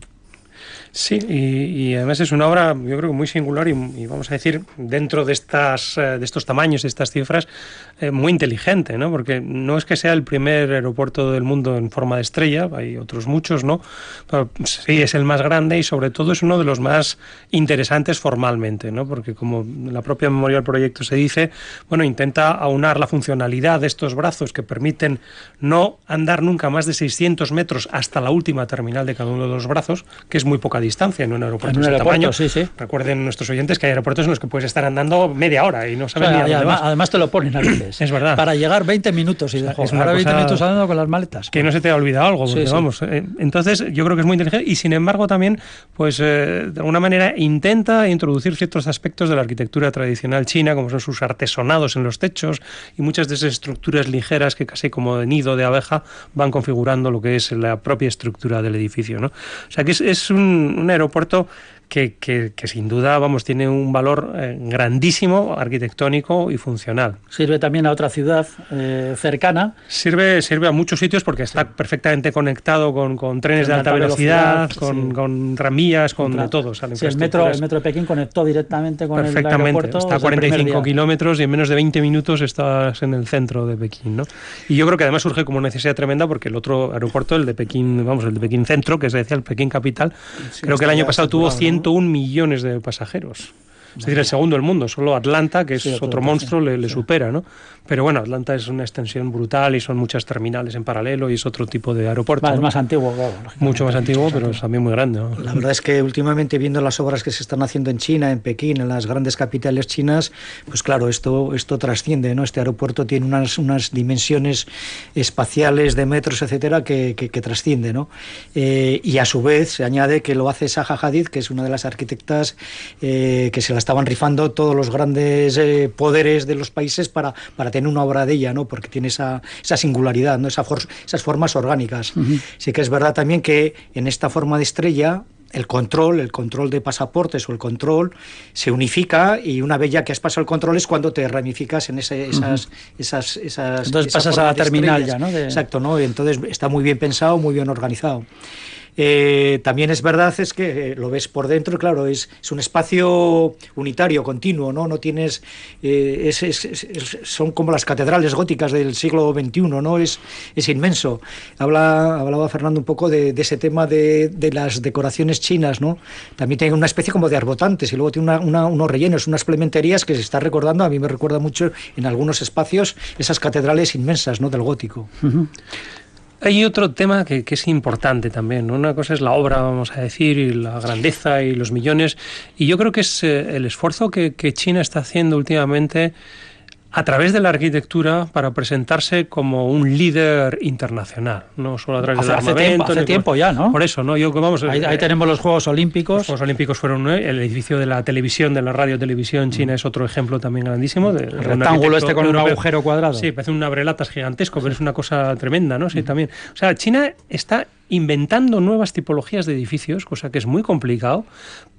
Sí, y, además es una obra, yo creo muy singular y, vamos a decir, dentro de, estas, eh, de estos tamaños, estas cifras, eh, muy inteligente, ¿no? Porque no es que sea el primer aeropuerto del mundo en forma de estrella, hay otros muchos, ¿no? Pero sí, es el más grande y sobre todo es uno de los más interesantes formalmente, ¿no? Porque como la propia memoria del proyecto se dice, bueno, intenta aunar la funcionalidad de estos brazos que permiten no andar nunca más de 600 metros hasta la última terminal de cada uno de los brazos, que es muy poca distancia en un aeropuerto de tamaño. Sí, sí. Recuerden nuestros oyentes que hay aeropuertos en los que puedes estar andando media hora y no sabes ni a dónde además, además, te lo ponen a veces. es verdad. Para llegar 20 minutos y dejo. Es ahora 20 minutos andando con las maletas. Que no se te ha olvidado algo, vamos. Eh, entonces, yo creo que es muy inteligente y sin embargo también, pues eh, de alguna manera intenta introducir ciertos aspectos de la arquitectura tradicional china, como son sus artesonados en los techos y muchas de esas estructuras ligeras que casi como de nido de abeja van configurando lo que es la propia estructura del edificio, ¿no? O sea que es, es un un, aeropuerto que, que, sin duda, vamos, tiene un valor eh, grandísimo, arquitectónico y funcional. Sirve también a otra ciudad eh, cercana. Sirve, sirve a muchos sitios porque está perfectamente conectado con, con trenes de alta, velocidad, con, con, ramillas, con de todo. el, metro, el metro de Pekín conectó directamente con el aeropuerto. Está a 45 kilómetros y en menos de 20 minutos estás en el centro de Pekín. ¿no? Y yo creo que además surge como necesidad tremenda porque el otro aeropuerto, el de Pekín, vamos, el de Pekín Centro, que se decía el Pekín Capital, creo que el año pasado tuvo 101 millones de pasajeros. Es decir, el segundo del mundo. Solo Atlanta, que es otro monstruo, le, le supera, ¿no? Pero bueno, Atlanta es una extensión brutal y son muchas terminales en paralelo y es otro tipo de aeropuerto. Es más antiguo, claro. Mucho más antiguo, pero es también muy grande. La verdad es que últimamente viendo las obras que se están haciendo en China, en Pekín, en las grandes capitales chinas, pues claro, esto, esto trasciende, ¿no? Este aeropuerto tiene unas, unas dimensiones espaciales de metros, etcétera, que, que, trasciende, ¿no? Eh, y a su vez se añade que lo hace Zaha Hadid, que es una de las arquitectas eh, que se la estaban rifando todos los grandes eh, poderes de los países para, para tener una obra de ella, ¿no? porque tiene esa, esa singularidad, ¿no? Esa esas formas orgánicas. Sí que es verdad también que en esta forma de estrella el control, el control de pasaportes o el control se unifica y una vez ya que has pasado el control es cuando te ramificas en ese, esas, esas, esas, Entonces pasas a la terminal ya, ¿no? Exacto, ¿no? Entonces está muy bien pensado, muy bien organizado. Eh, también es verdad es que eh, lo ves por dentro, claro, es, es, un espacio unitario, continuo, ¿no? No tienes, eh, son como las catedrales góticas del siglo XXI, ¿no? Es, es inmenso. Habla, hablaba Fernando un poco de, ese tema de, de, las decoraciones chinas, ¿no? También tiene una especie como de arbotantes y luego tiene una, unos rellenos, unas plementerías que se está recordando, a mí me recuerda mucho en algunos espacios esas catedrales inmensas, ¿no? Del gótico. Hay otro tema que, es importante también. Una cosa es la obra, vamos a decir, y la grandeza y los millones. Y yo creo que es eh, el esfuerzo que, que China está haciendo últimamente a través de la arquitectura para presentarse como un líder internacional, no solo a través hace, del hace tiempo, hace tiempo ya, ¿no? Por eso, ¿no? Yo, vamos, ahí, ahí, tenemos los Juegos Olímpicos. Los Juegos Olímpicos fueron el edificio de la televisión, de la radio televisión china es otro ejemplo también grandísimo. De, el rectángulo este con un agujero cuadrado. Sí, parece un abrelatas gigantesco, pero es una cosa tremenda, ¿no? Sí, también. O sea, China está inventando nuevas tipologías de edificios, cosa que es muy complicado,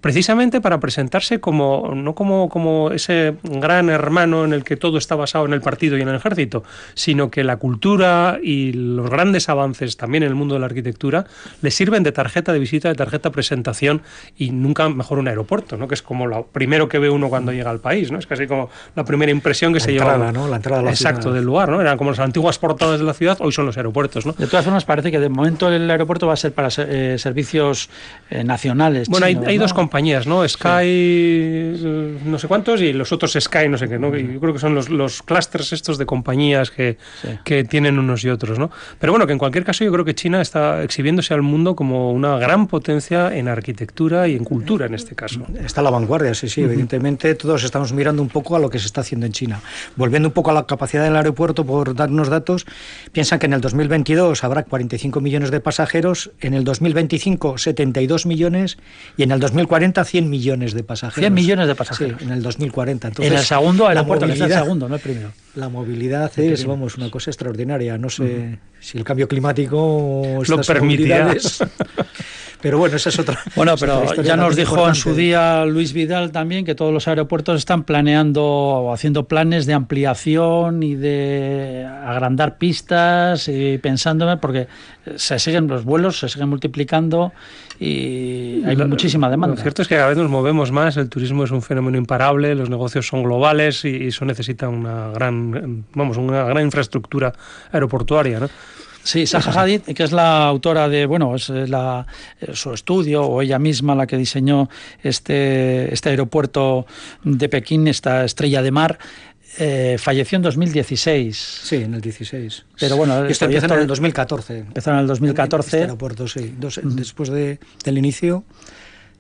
precisamente para presentarse como no como, como ese gran hermano en el que todo está basado en el partido y en el ejército, sino que la cultura y los grandes avances también en el mundo de la arquitectura le sirven de tarjeta de visita, de tarjeta de presentación y nunca mejor un aeropuerto, ¿no? que es como lo primero que ve uno cuando llega al país, ¿no? es casi como la primera impresión que se lleva. ¿no? La entrada Exacto, del lugar, ¿no? eran como las antiguas portadas de la ciudad, hoy son los aeropuertos. ¿no? De todas formas, parece que de momento el aeropuerto va a ser para eh, servicios eh, nacionales. Bueno, hay, dos compañías, ¿no? Sky, eh, no sé cuántos, y los otros Sky, no sé qué, ¿no? Yo creo que son los, los clústeres estos de compañías que, que tienen unos y otros, ¿no? Pero bueno, que en cualquier caso yo creo que China está exhibiéndose al mundo como una gran potencia en arquitectura y en cultura en este caso. Está a la vanguardia, sí, sí. Evidentemente todos estamos mirando un poco a lo que se está haciendo en China. Volviendo un poco a la capacidad del aeropuerto, por dar unos datos, piensan que en el 2022 habrá 45 millones de pasajeros en el 2025 72 millones y en el 2040 100 millones de pasajeros. 100 millones de pasajeros. en el 2040. Entonces, en el segundo el movilidad, el segundo, no el primero. La movilidad es, vamos, una cosa extraordinaria. No sé si el cambio climático lo permitirá. Pero bueno, esa es otra. Bueno, pero ya nos dijo en su día Luis Vidal también que todos los aeropuertos están planeando o haciendo planes de ampliación y de agrandar pistas y pensándome, porque se siguen los vuelos, se siguen multiplicando y hay muchísima demanda. Lo cierto es que cada vez nos movemos más, el turismo es un fenómeno imparable, los negocios son globales y eso necesita una gran, vamos, una gran infraestructura aeroportuaria, ¿no? Sí, Zaha Hadid, que es la autora de, bueno, es la, su estudio o ella misma la que diseñó este, este aeropuerto de Pekín, esta estrella de mar. Eh, falleció en 2016. Sí, en el 16. Pero bueno, esto empezó en el 2014. Empezó en el 2014. Este aeropuerto, sí. Después de, del inicio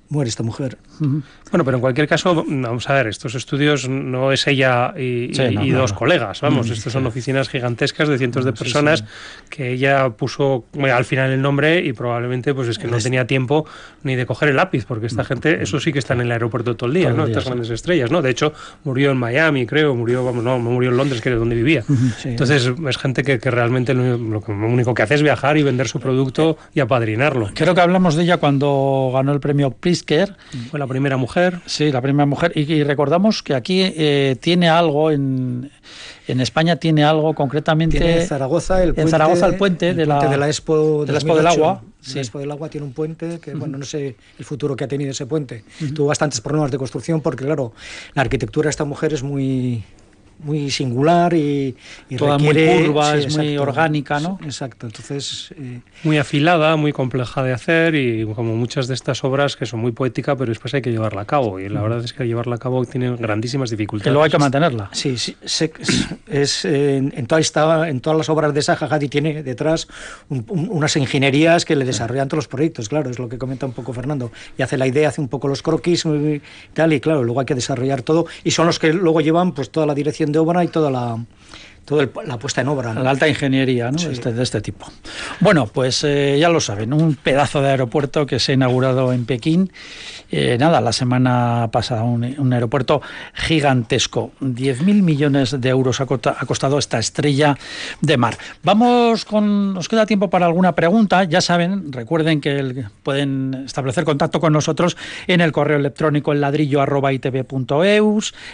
muere esta mujer. Bueno, pero en cualquier caso, vamos a ver, estos estudios no es ella y, dos colegas, vamos, estos son oficinas gigantescas de cientos de personas que ella puso al final el nombre y probablemente pues es que no tenía tiempo ni de coger el lápiz, porque esta gente, eso sí que está en el aeropuerto todo el día, ¿no? Estas grandes estrellas, ¿no? De hecho, murió en Miami, creo, murió, vamos, no, murió en Londres, que era donde vivía. Entonces, es gente que, realmente lo, lo, único que hace es viajar y vender su producto y apadrinarlo. Creo que hablamos de ella cuando ganó el premio PRIS Prisker. Fue la primera mujer. Sí, la primera mujer. Y, recordamos que aquí eh, tiene algo en, en España tiene algo concretamente tiene en Zaragoza el puente, en Zaragoza el puente, de, la, de la Expo, de la Expo del Agua sí. la Expo del Agua tiene un puente que bueno no sé el futuro que ha tenido ese puente tuvo bastantes problemas de construcción porque claro la arquitectura de esta mujer es muy muy singular y, y Toda requiere, muy curva, sí, es muy exacto. orgánica, ¿no? Exacto, entonces... Eh, muy afilada, muy compleja de hacer y como muchas de estas obras que son muy poéticas, pero después hay que llevarla a cabo y la verdad es que llevarla a cabo tiene grandísimas dificultades. Que luego hay que mantenerla. Sí, sí se, es, eh, en, toda esta, en todas las obras de Zaha Hadid tiene detrás un, un, unas ingenierías que le desarrollan todos los proyectos, claro, es lo que comenta un poco Fernando. Y hace la idea, hace un poco los croquis y tal, y claro, luego hay que desarrollar todo y son los que luego llevan pues toda la dirección de obra y toda la toda la puesta en obra. ¿no? La alta ingeniería ¿no? sí. este, de este tipo. Bueno, pues eh, ya lo saben, un pedazo de aeropuerto que se ha inaugurado en Pekín. Eh, nada, la semana pasada, un, un aeropuerto gigantesco. 10.000 millones de euros ha, cota, ha, costado esta estrella de mar. Vamos con. Nos queda tiempo para alguna pregunta. Ya saben, recuerden que el, pueden establecer contacto con nosotros en el correo electrónico el ladrillo arroba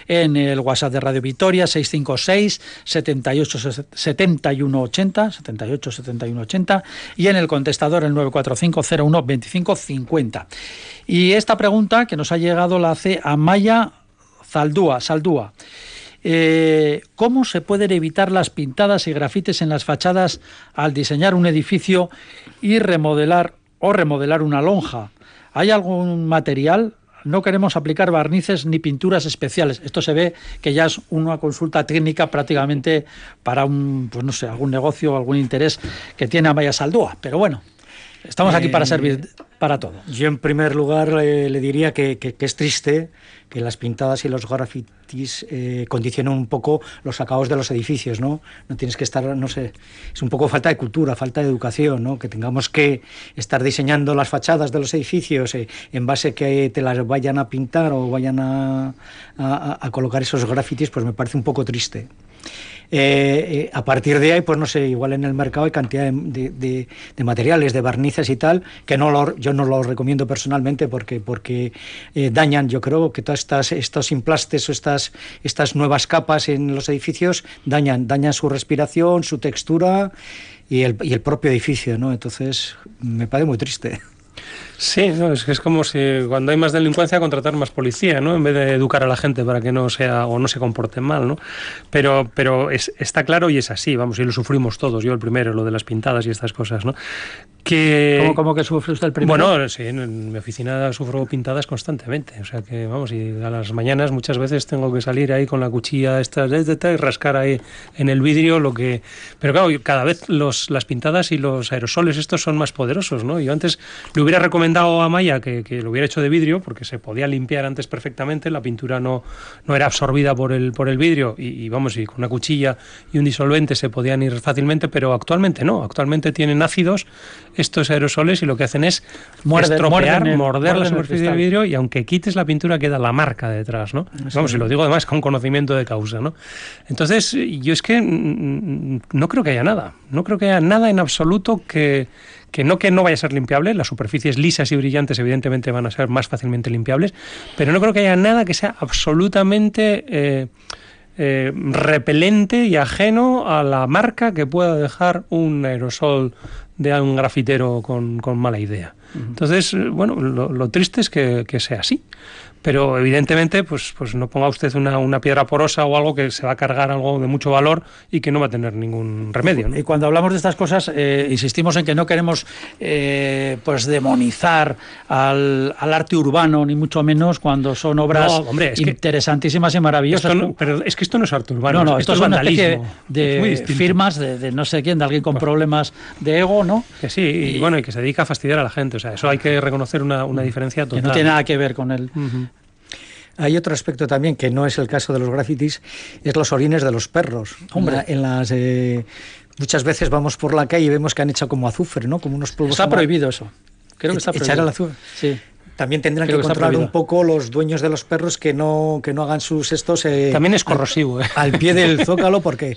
en el WhatsApp de Radio Vitoria 656 70 78 71 80 78 71 80 y en el contestador el 945 01 25 50. Y esta pregunta que nos ha llegado la hace Amaya Zaldúa, Saldúa. Eh, ¿Cómo se pueden evitar las pintadas y grafites en las fachadas al diseñar un edificio y remodelar o remodelar una lonja? ¿Hay algún material no queremos aplicar barnices ni pinturas especiales. Esto se ve que ya es una consulta técnica prácticamente para un, pues no sé, algún negocio o algún interés que tiene Amaya Saldúa. Pero bueno, estamos aquí para servir Yo en primer lugar eh, le diría que, es triste que las pintadas y los grafitis eh, condicionen un poco los acabados de los edificios, ¿no? No tienes que estar, no sé, es un poco falta de cultura, falta de educación, ¿no? Que tengamos que estar diseñando las fachadas de los edificios eh, en base que te las vayan a pintar o vayan a, a, a colocar esos grafitis, pues me parece un poco triste. Eh, eh, a partir de ahí, pues no sé, igual en el mercado hay cantidad de, de, de, de materiales, de barnices y tal, que no lo, yo no los recomiendo personalmente porque, porque eh, dañan, yo creo que todas estas, estos implastes o estas, estas nuevas capas en los edificios dañan, dañan su respiración, su textura y el, y el propio edificio, ¿no? Entonces, me parece muy triste. Sí, no, es que es como si cuando hay más delincuencia contratar más policía, ¿no? En vez de educar a la gente para que no sea o no se comporte mal, ¿no? Pero, pero es, está claro y es así, vamos, y lo sufrimos todos, yo el primero, lo de las pintadas y estas cosas, ¿no? Que... ¿Cómo, cómo que sufre usted el primero? Bueno, sí, en mi oficina sufro pintadas constantemente, o sea que, vamos, y a las mañanas muchas veces tengo que salir ahí con la cuchilla esta, y rascar ahí en el vidrio lo que... Pero claro, cada vez los, las pintadas y los aerosoles estos son más poderosos, ¿no? Yo antes le hubiera recomendado a Maya que, que, lo hubiera hecho de vidrio porque se podía limpiar antes perfectamente, la pintura no, no era absorbida por el, por el vidrio y, y, vamos, y con una cuchilla y un disolvente se podían ir fácilmente, pero actualmente no, actualmente tienen ácidos estos aerosoles y lo que hacen es estropear, el, morder la superficie del vidrio y aunque quites la pintura queda la marca detrás, ¿no? Vamos, y lo digo además con conocimiento de causa, ¿no? Entonces, yo es que no creo que haya nada, no creo que haya nada en absoluto que que no que no vaya a ser limpiable, las superficies lisas y brillantes evidentemente van a ser más fácilmente limpiables, pero no creo que haya nada que sea absolutamente eh, eh, repelente y ajeno a la marca que pueda dejar un aerosol de un grafitero con, con mala idea. Entonces, bueno, lo, lo, triste es que, que sea así pero evidentemente pues, pues no ponga usted una, una, piedra porosa o algo que se va a cargar algo de mucho valor y que no va a tener ningún remedio. ¿no? Y cuando hablamos de estas cosas, eh, insistimos en que no queremos eh, pues demonizar al, al, arte urbano, ni mucho menos cuando son obras no, hombre, es interesantísimas y maravillosas. No, pero es que esto no es arte urbano, no, no, esto, esto es vandalismo. de firmas de, de, no sé quién, de alguien con problemas de ego, ¿no? Que sí, y, y, bueno, y que se dedica a fastidiar a la gente. O sea, eso hay que reconocer una, una diferencia total. Que no tiene nada que ver con el... Uh -huh. Hay otro aspecto también que no es el caso de los grafitis, es los orines de los perros. Hombre, en las eh, muchas veces vamos por la calle y vemos que han hecho como azufre, ¿no? Como unos polvos. Está prohibido eso. Creo que está prohibido. Echar el azufre. Sí. También tendrán Creo que, que controlar un poco los dueños de los perros que no que no hagan sus estos. Eh, También es corrosivo. Al, ¿eh? al pie del zócalo porque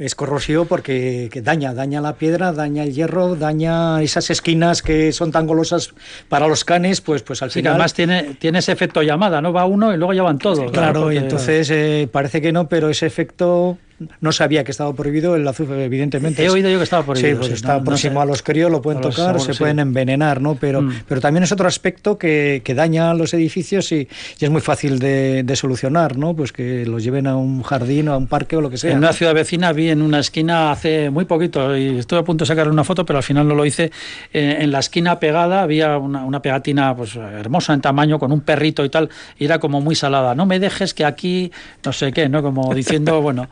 es corrosivo porque que daña, daña la piedra, daña el hierro, daña esas esquinas que son tan golosas para los canes, pues, pues al Sí, final... además tiene, tiene ese efecto llamada, ¿no? Va uno y luego ya van todos. Claro, Porque- y entonces eh, parece que no, pero ese efecto no sabía que estaba prohibido el azufre, evidentemente. He oído yo que estaba prohibido, Sí, pues sí, está no- no próximo sé. a los críos, lo pueden tocar, se sí. pueden envenenar, ¿no? Pero, Mm. pero también es otro aspecto que, que daña a los edificios y, y es muy fácil de, de solucionar, ¿no? Pues que los lleven a un jardín o a un parque o lo que sea. En una ciudad vecina vi en una esquina hace muy poquito, y estuve a punto de sacar una foto, pero al final no lo hice. eh, en la esquina pegada había una, una pegatina pues hermosa en tamaño, con un perrito y tal, y era como muy salada. No me dejes que aquí, no sé qué, ¿no? Como diciendo, bueno,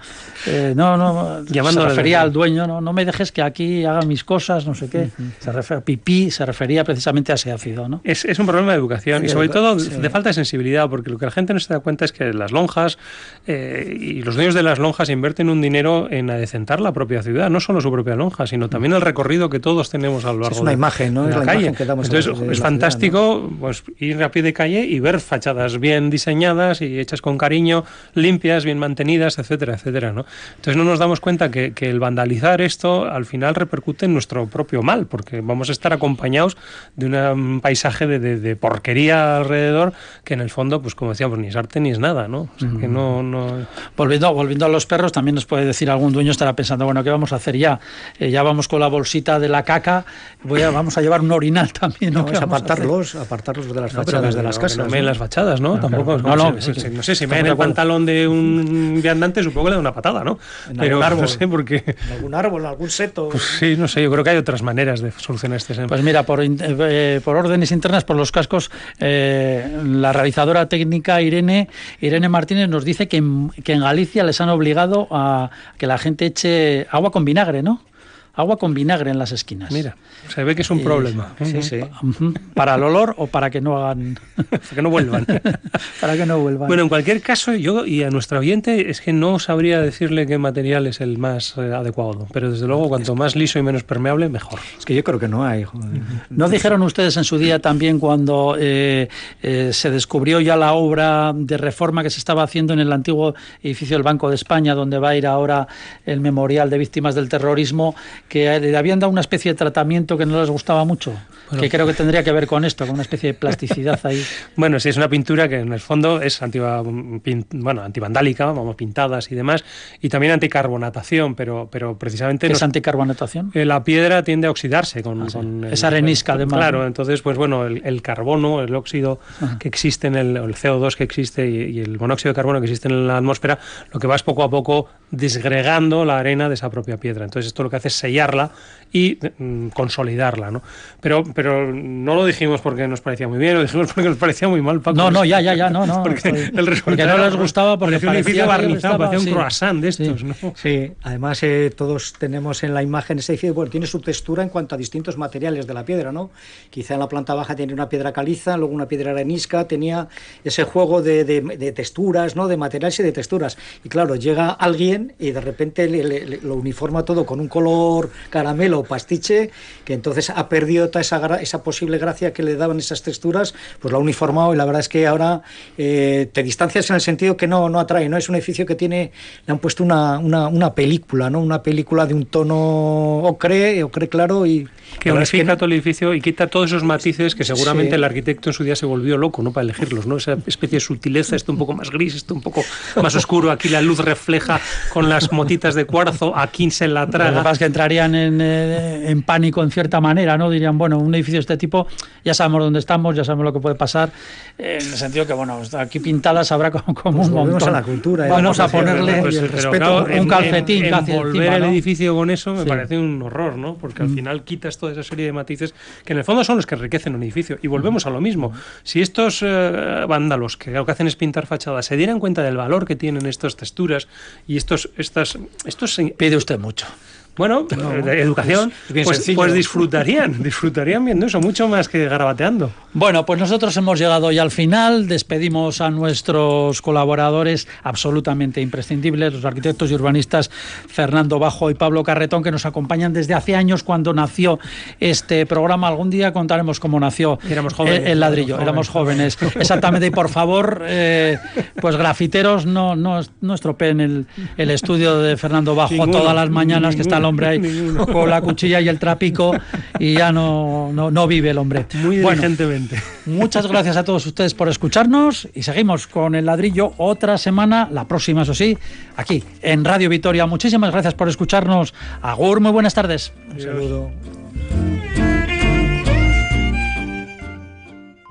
eh, no, no, Llamándole se refería al dueño, no, no me dejes que aquí haga mis cosas, no sé qué. se refer- pipí se refería precisamente a ese ácido, ¿no? Es, es un problema de educación y sobre todo sí. de falta de sensibilidad, porque lo que la gente no se da cuenta es que las lonjas eh, y los dueños de las lonjas invierten un dinero en adecentar la propia ciudad, no solo su propia lonja, sino también el recorrido que todos tenemos a lo largo es una de, imagen, ¿no? de Es la, la calle. imagen que damos Entonces la- de la es ciudad, fantástico pues, ir a pie de calle y ver fachadas bien diseñadas y hechas con cariño, limpias, bien mantenidas, etcétera, etcétera. ¿no? Entonces no nos damos cuenta que, que el vandalizar esto al final repercute en nuestro propio mal, porque vamos a estar acompañados de una- un paisaje de, de- de porquería alrededor que en el fondo, pues como decíamos, ni es arte ni es nada, ¿no? O sea, que no, no... Volviendo, volviendo a los perros, también nos puede decir algún dueño estará pensando, bueno, ¿qué vamos a hacer ya? Eh, ya vamos con la bolsita de la caca, voy a, vamos a llevar un orinal también, ¿no? No, ¿Qué es vamos a hacer? apartarlos, apartarlos de las No, fachadas de las no- casas. no ¿no? las fachadas, ¿no? No, Tampoco. claro. No, no, no sé, si me en el pantalón de un viandante, supongo que le da una patada, ¿no? En Pero algún árbol. no sé, porque. En algún árbol, algún seto. Pues sí, no sé, yo creo que hay otras maneras de solucionar este tema. Pues mira, por, in- eh, por órdenes internas, por los cascos, eh, la realizadora técnica Irene, Irene Martínez nos dice que en, que en Galicia les han obligado a que la gente eche agua con vinagre, ¿no? Agua con vinagre en las esquinas. Mira, se ve que es un problema. Sí, sí. ¿Para el olor o para que no hagan... Para que no vuelvan. para que no vuelvan? Bueno, en cualquier caso, yo y a nuestro oyente es que no sabría decirle qué material es el más eh, adecuado, pero desde luego cuanto más liso y menos permeable, mejor. Es que yo creo que no hay. joder. ¿No dijeron ustedes en su día también cuando eh, eh, se descubrió ya la obra de reforma que se estaba haciendo en el antiguo edificio del Banco de España, donde va a ir ahora el memorial de víctimas del terrorismo, que le habían dado una especie de tratamiento que no les gustaba mucho? Bueno. que creo que tendría que ver con esto, con una especie de plasticidad ahí. Bueno, sí, es una pintura que en el fondo es pin- bueno, antivandálica, vamos, pintadas y demás, y también anticarbonatación, pero, pero precisamente ¿Qué nos- es anticarbonatación? eh, la piedra tiende a oxidarse con, Ah, sí. el- Es arenisca, además, Claro, ¿no? entonces, pues bueno, el, el carbono, el óxido Ajá. que existe en el, o el CO2 que existe y, y el monóxido de carbono que existe en la atmósfera, lo que va es poco a poco disgregando la arena de esa propia piedra. Entonces, esto lo que hace es sellarla y mm, consolidarla, ¿no? Pero, pero no lo dijimos porque nos parecía muy bien, lo dijimos porque nos parecía muy mal, Paco. No, no, ya, ya, ya, no, no. Porque Porque el resultado no les gustaba porque parecía un edificio barnizado, parecía un sí. croissant de estos, Sí. ¿no? Sí, además eh, todos tenemos en la imagen ese edificio, bueno, tiene su textura en cuanto a distintos materiales de la piedra, ¿no? Quizá en la planta baja tenía una piedra caliza, luego una piedra arenisca, tenía ese juego de, de- de texturas, ¿no? De materiales y de texturas. Y claro, llega alguien y de repente le- le- le- lo uniforma todo con un color caramelo o pastiche, que entonces ha perdido toda esa, esa posible gracia que le daban esas texturas, pues lo ha uniformado y la verdad es que ahora eh, te distancias en el sentido que no, no atrae, ¿no? Es un edificio que tiene, le han puesto una, una, una película, ¿no? Una película de un tono ocre, ocre claro y... que es unifica no- todo el edificio y quita todos esos matices que seguramente Sí. el arquitecto en su día se volvió loco, ¿no? Para elegirlos, ¿no? Esa especie de sutileza, esto un poco más gris, esto un poco más oscuro, aquí la luz refleja con las motitas de cuarzo, aquí se la Lo que traga. pasa es que entrarían en, eh, en pánico en cierta manera, ¿no? Dirían, bueno, un edificio de este tipo, ya sabemos dónde estamos, ya sabemos lo que puede pasar, eh, en el sentido que, bueno, aquí pintadas habrá como, como Pues un volvemos montón. a la cultura, ¿eh? Vamos La a ponerle Pues, el respeto claro, un en- calcetín en- casi encima, el ¿no? edificio con eso me Sí. parece un horror, ¿no? Porque al final quitas toda esa serie de matices que en el fondo son los que enriquecen un edificio. Y volvemos a lo mismo. Si estos eh, vándalos que lo que hacen es pintar fachadas se dieran cuenta del valor que tienen estas texturas y estos, estas, estos Pide usted mucho. Bueno, de educación, pues, pues, disfrutarían, disfrutarían viendo eso, mucho más que garabateando. Bueno, pues nosotros hemos llegado ya al final, despedimos a nuestros colaboradores absolutamente imprescindibles, los arquitectos y urbanistas Fernando Bajo y Pablo Carretón, que nos acompañan desde hace años cuando nació este programa. Algún día contaremos cómo nació el, ladrillo, éramos jóvenes. Exactamente, y por favor, eh, pues grafiteros, no, no, no estropeen el, el estudio de Fernando Bajo todas las mañanas que está hombre ahí con la cuchilla y el trápico y ya no, no, vive el hombre. Muy diligentemente. muchas gracias a todos ustedes por escucharnos y seguimos con el ladrillo otra semana, la próxima, eso sí, aquí en Radio Vitoria. Muchísimas gracias por escucharnos. Agur, muy buenas tardes. Un saludo.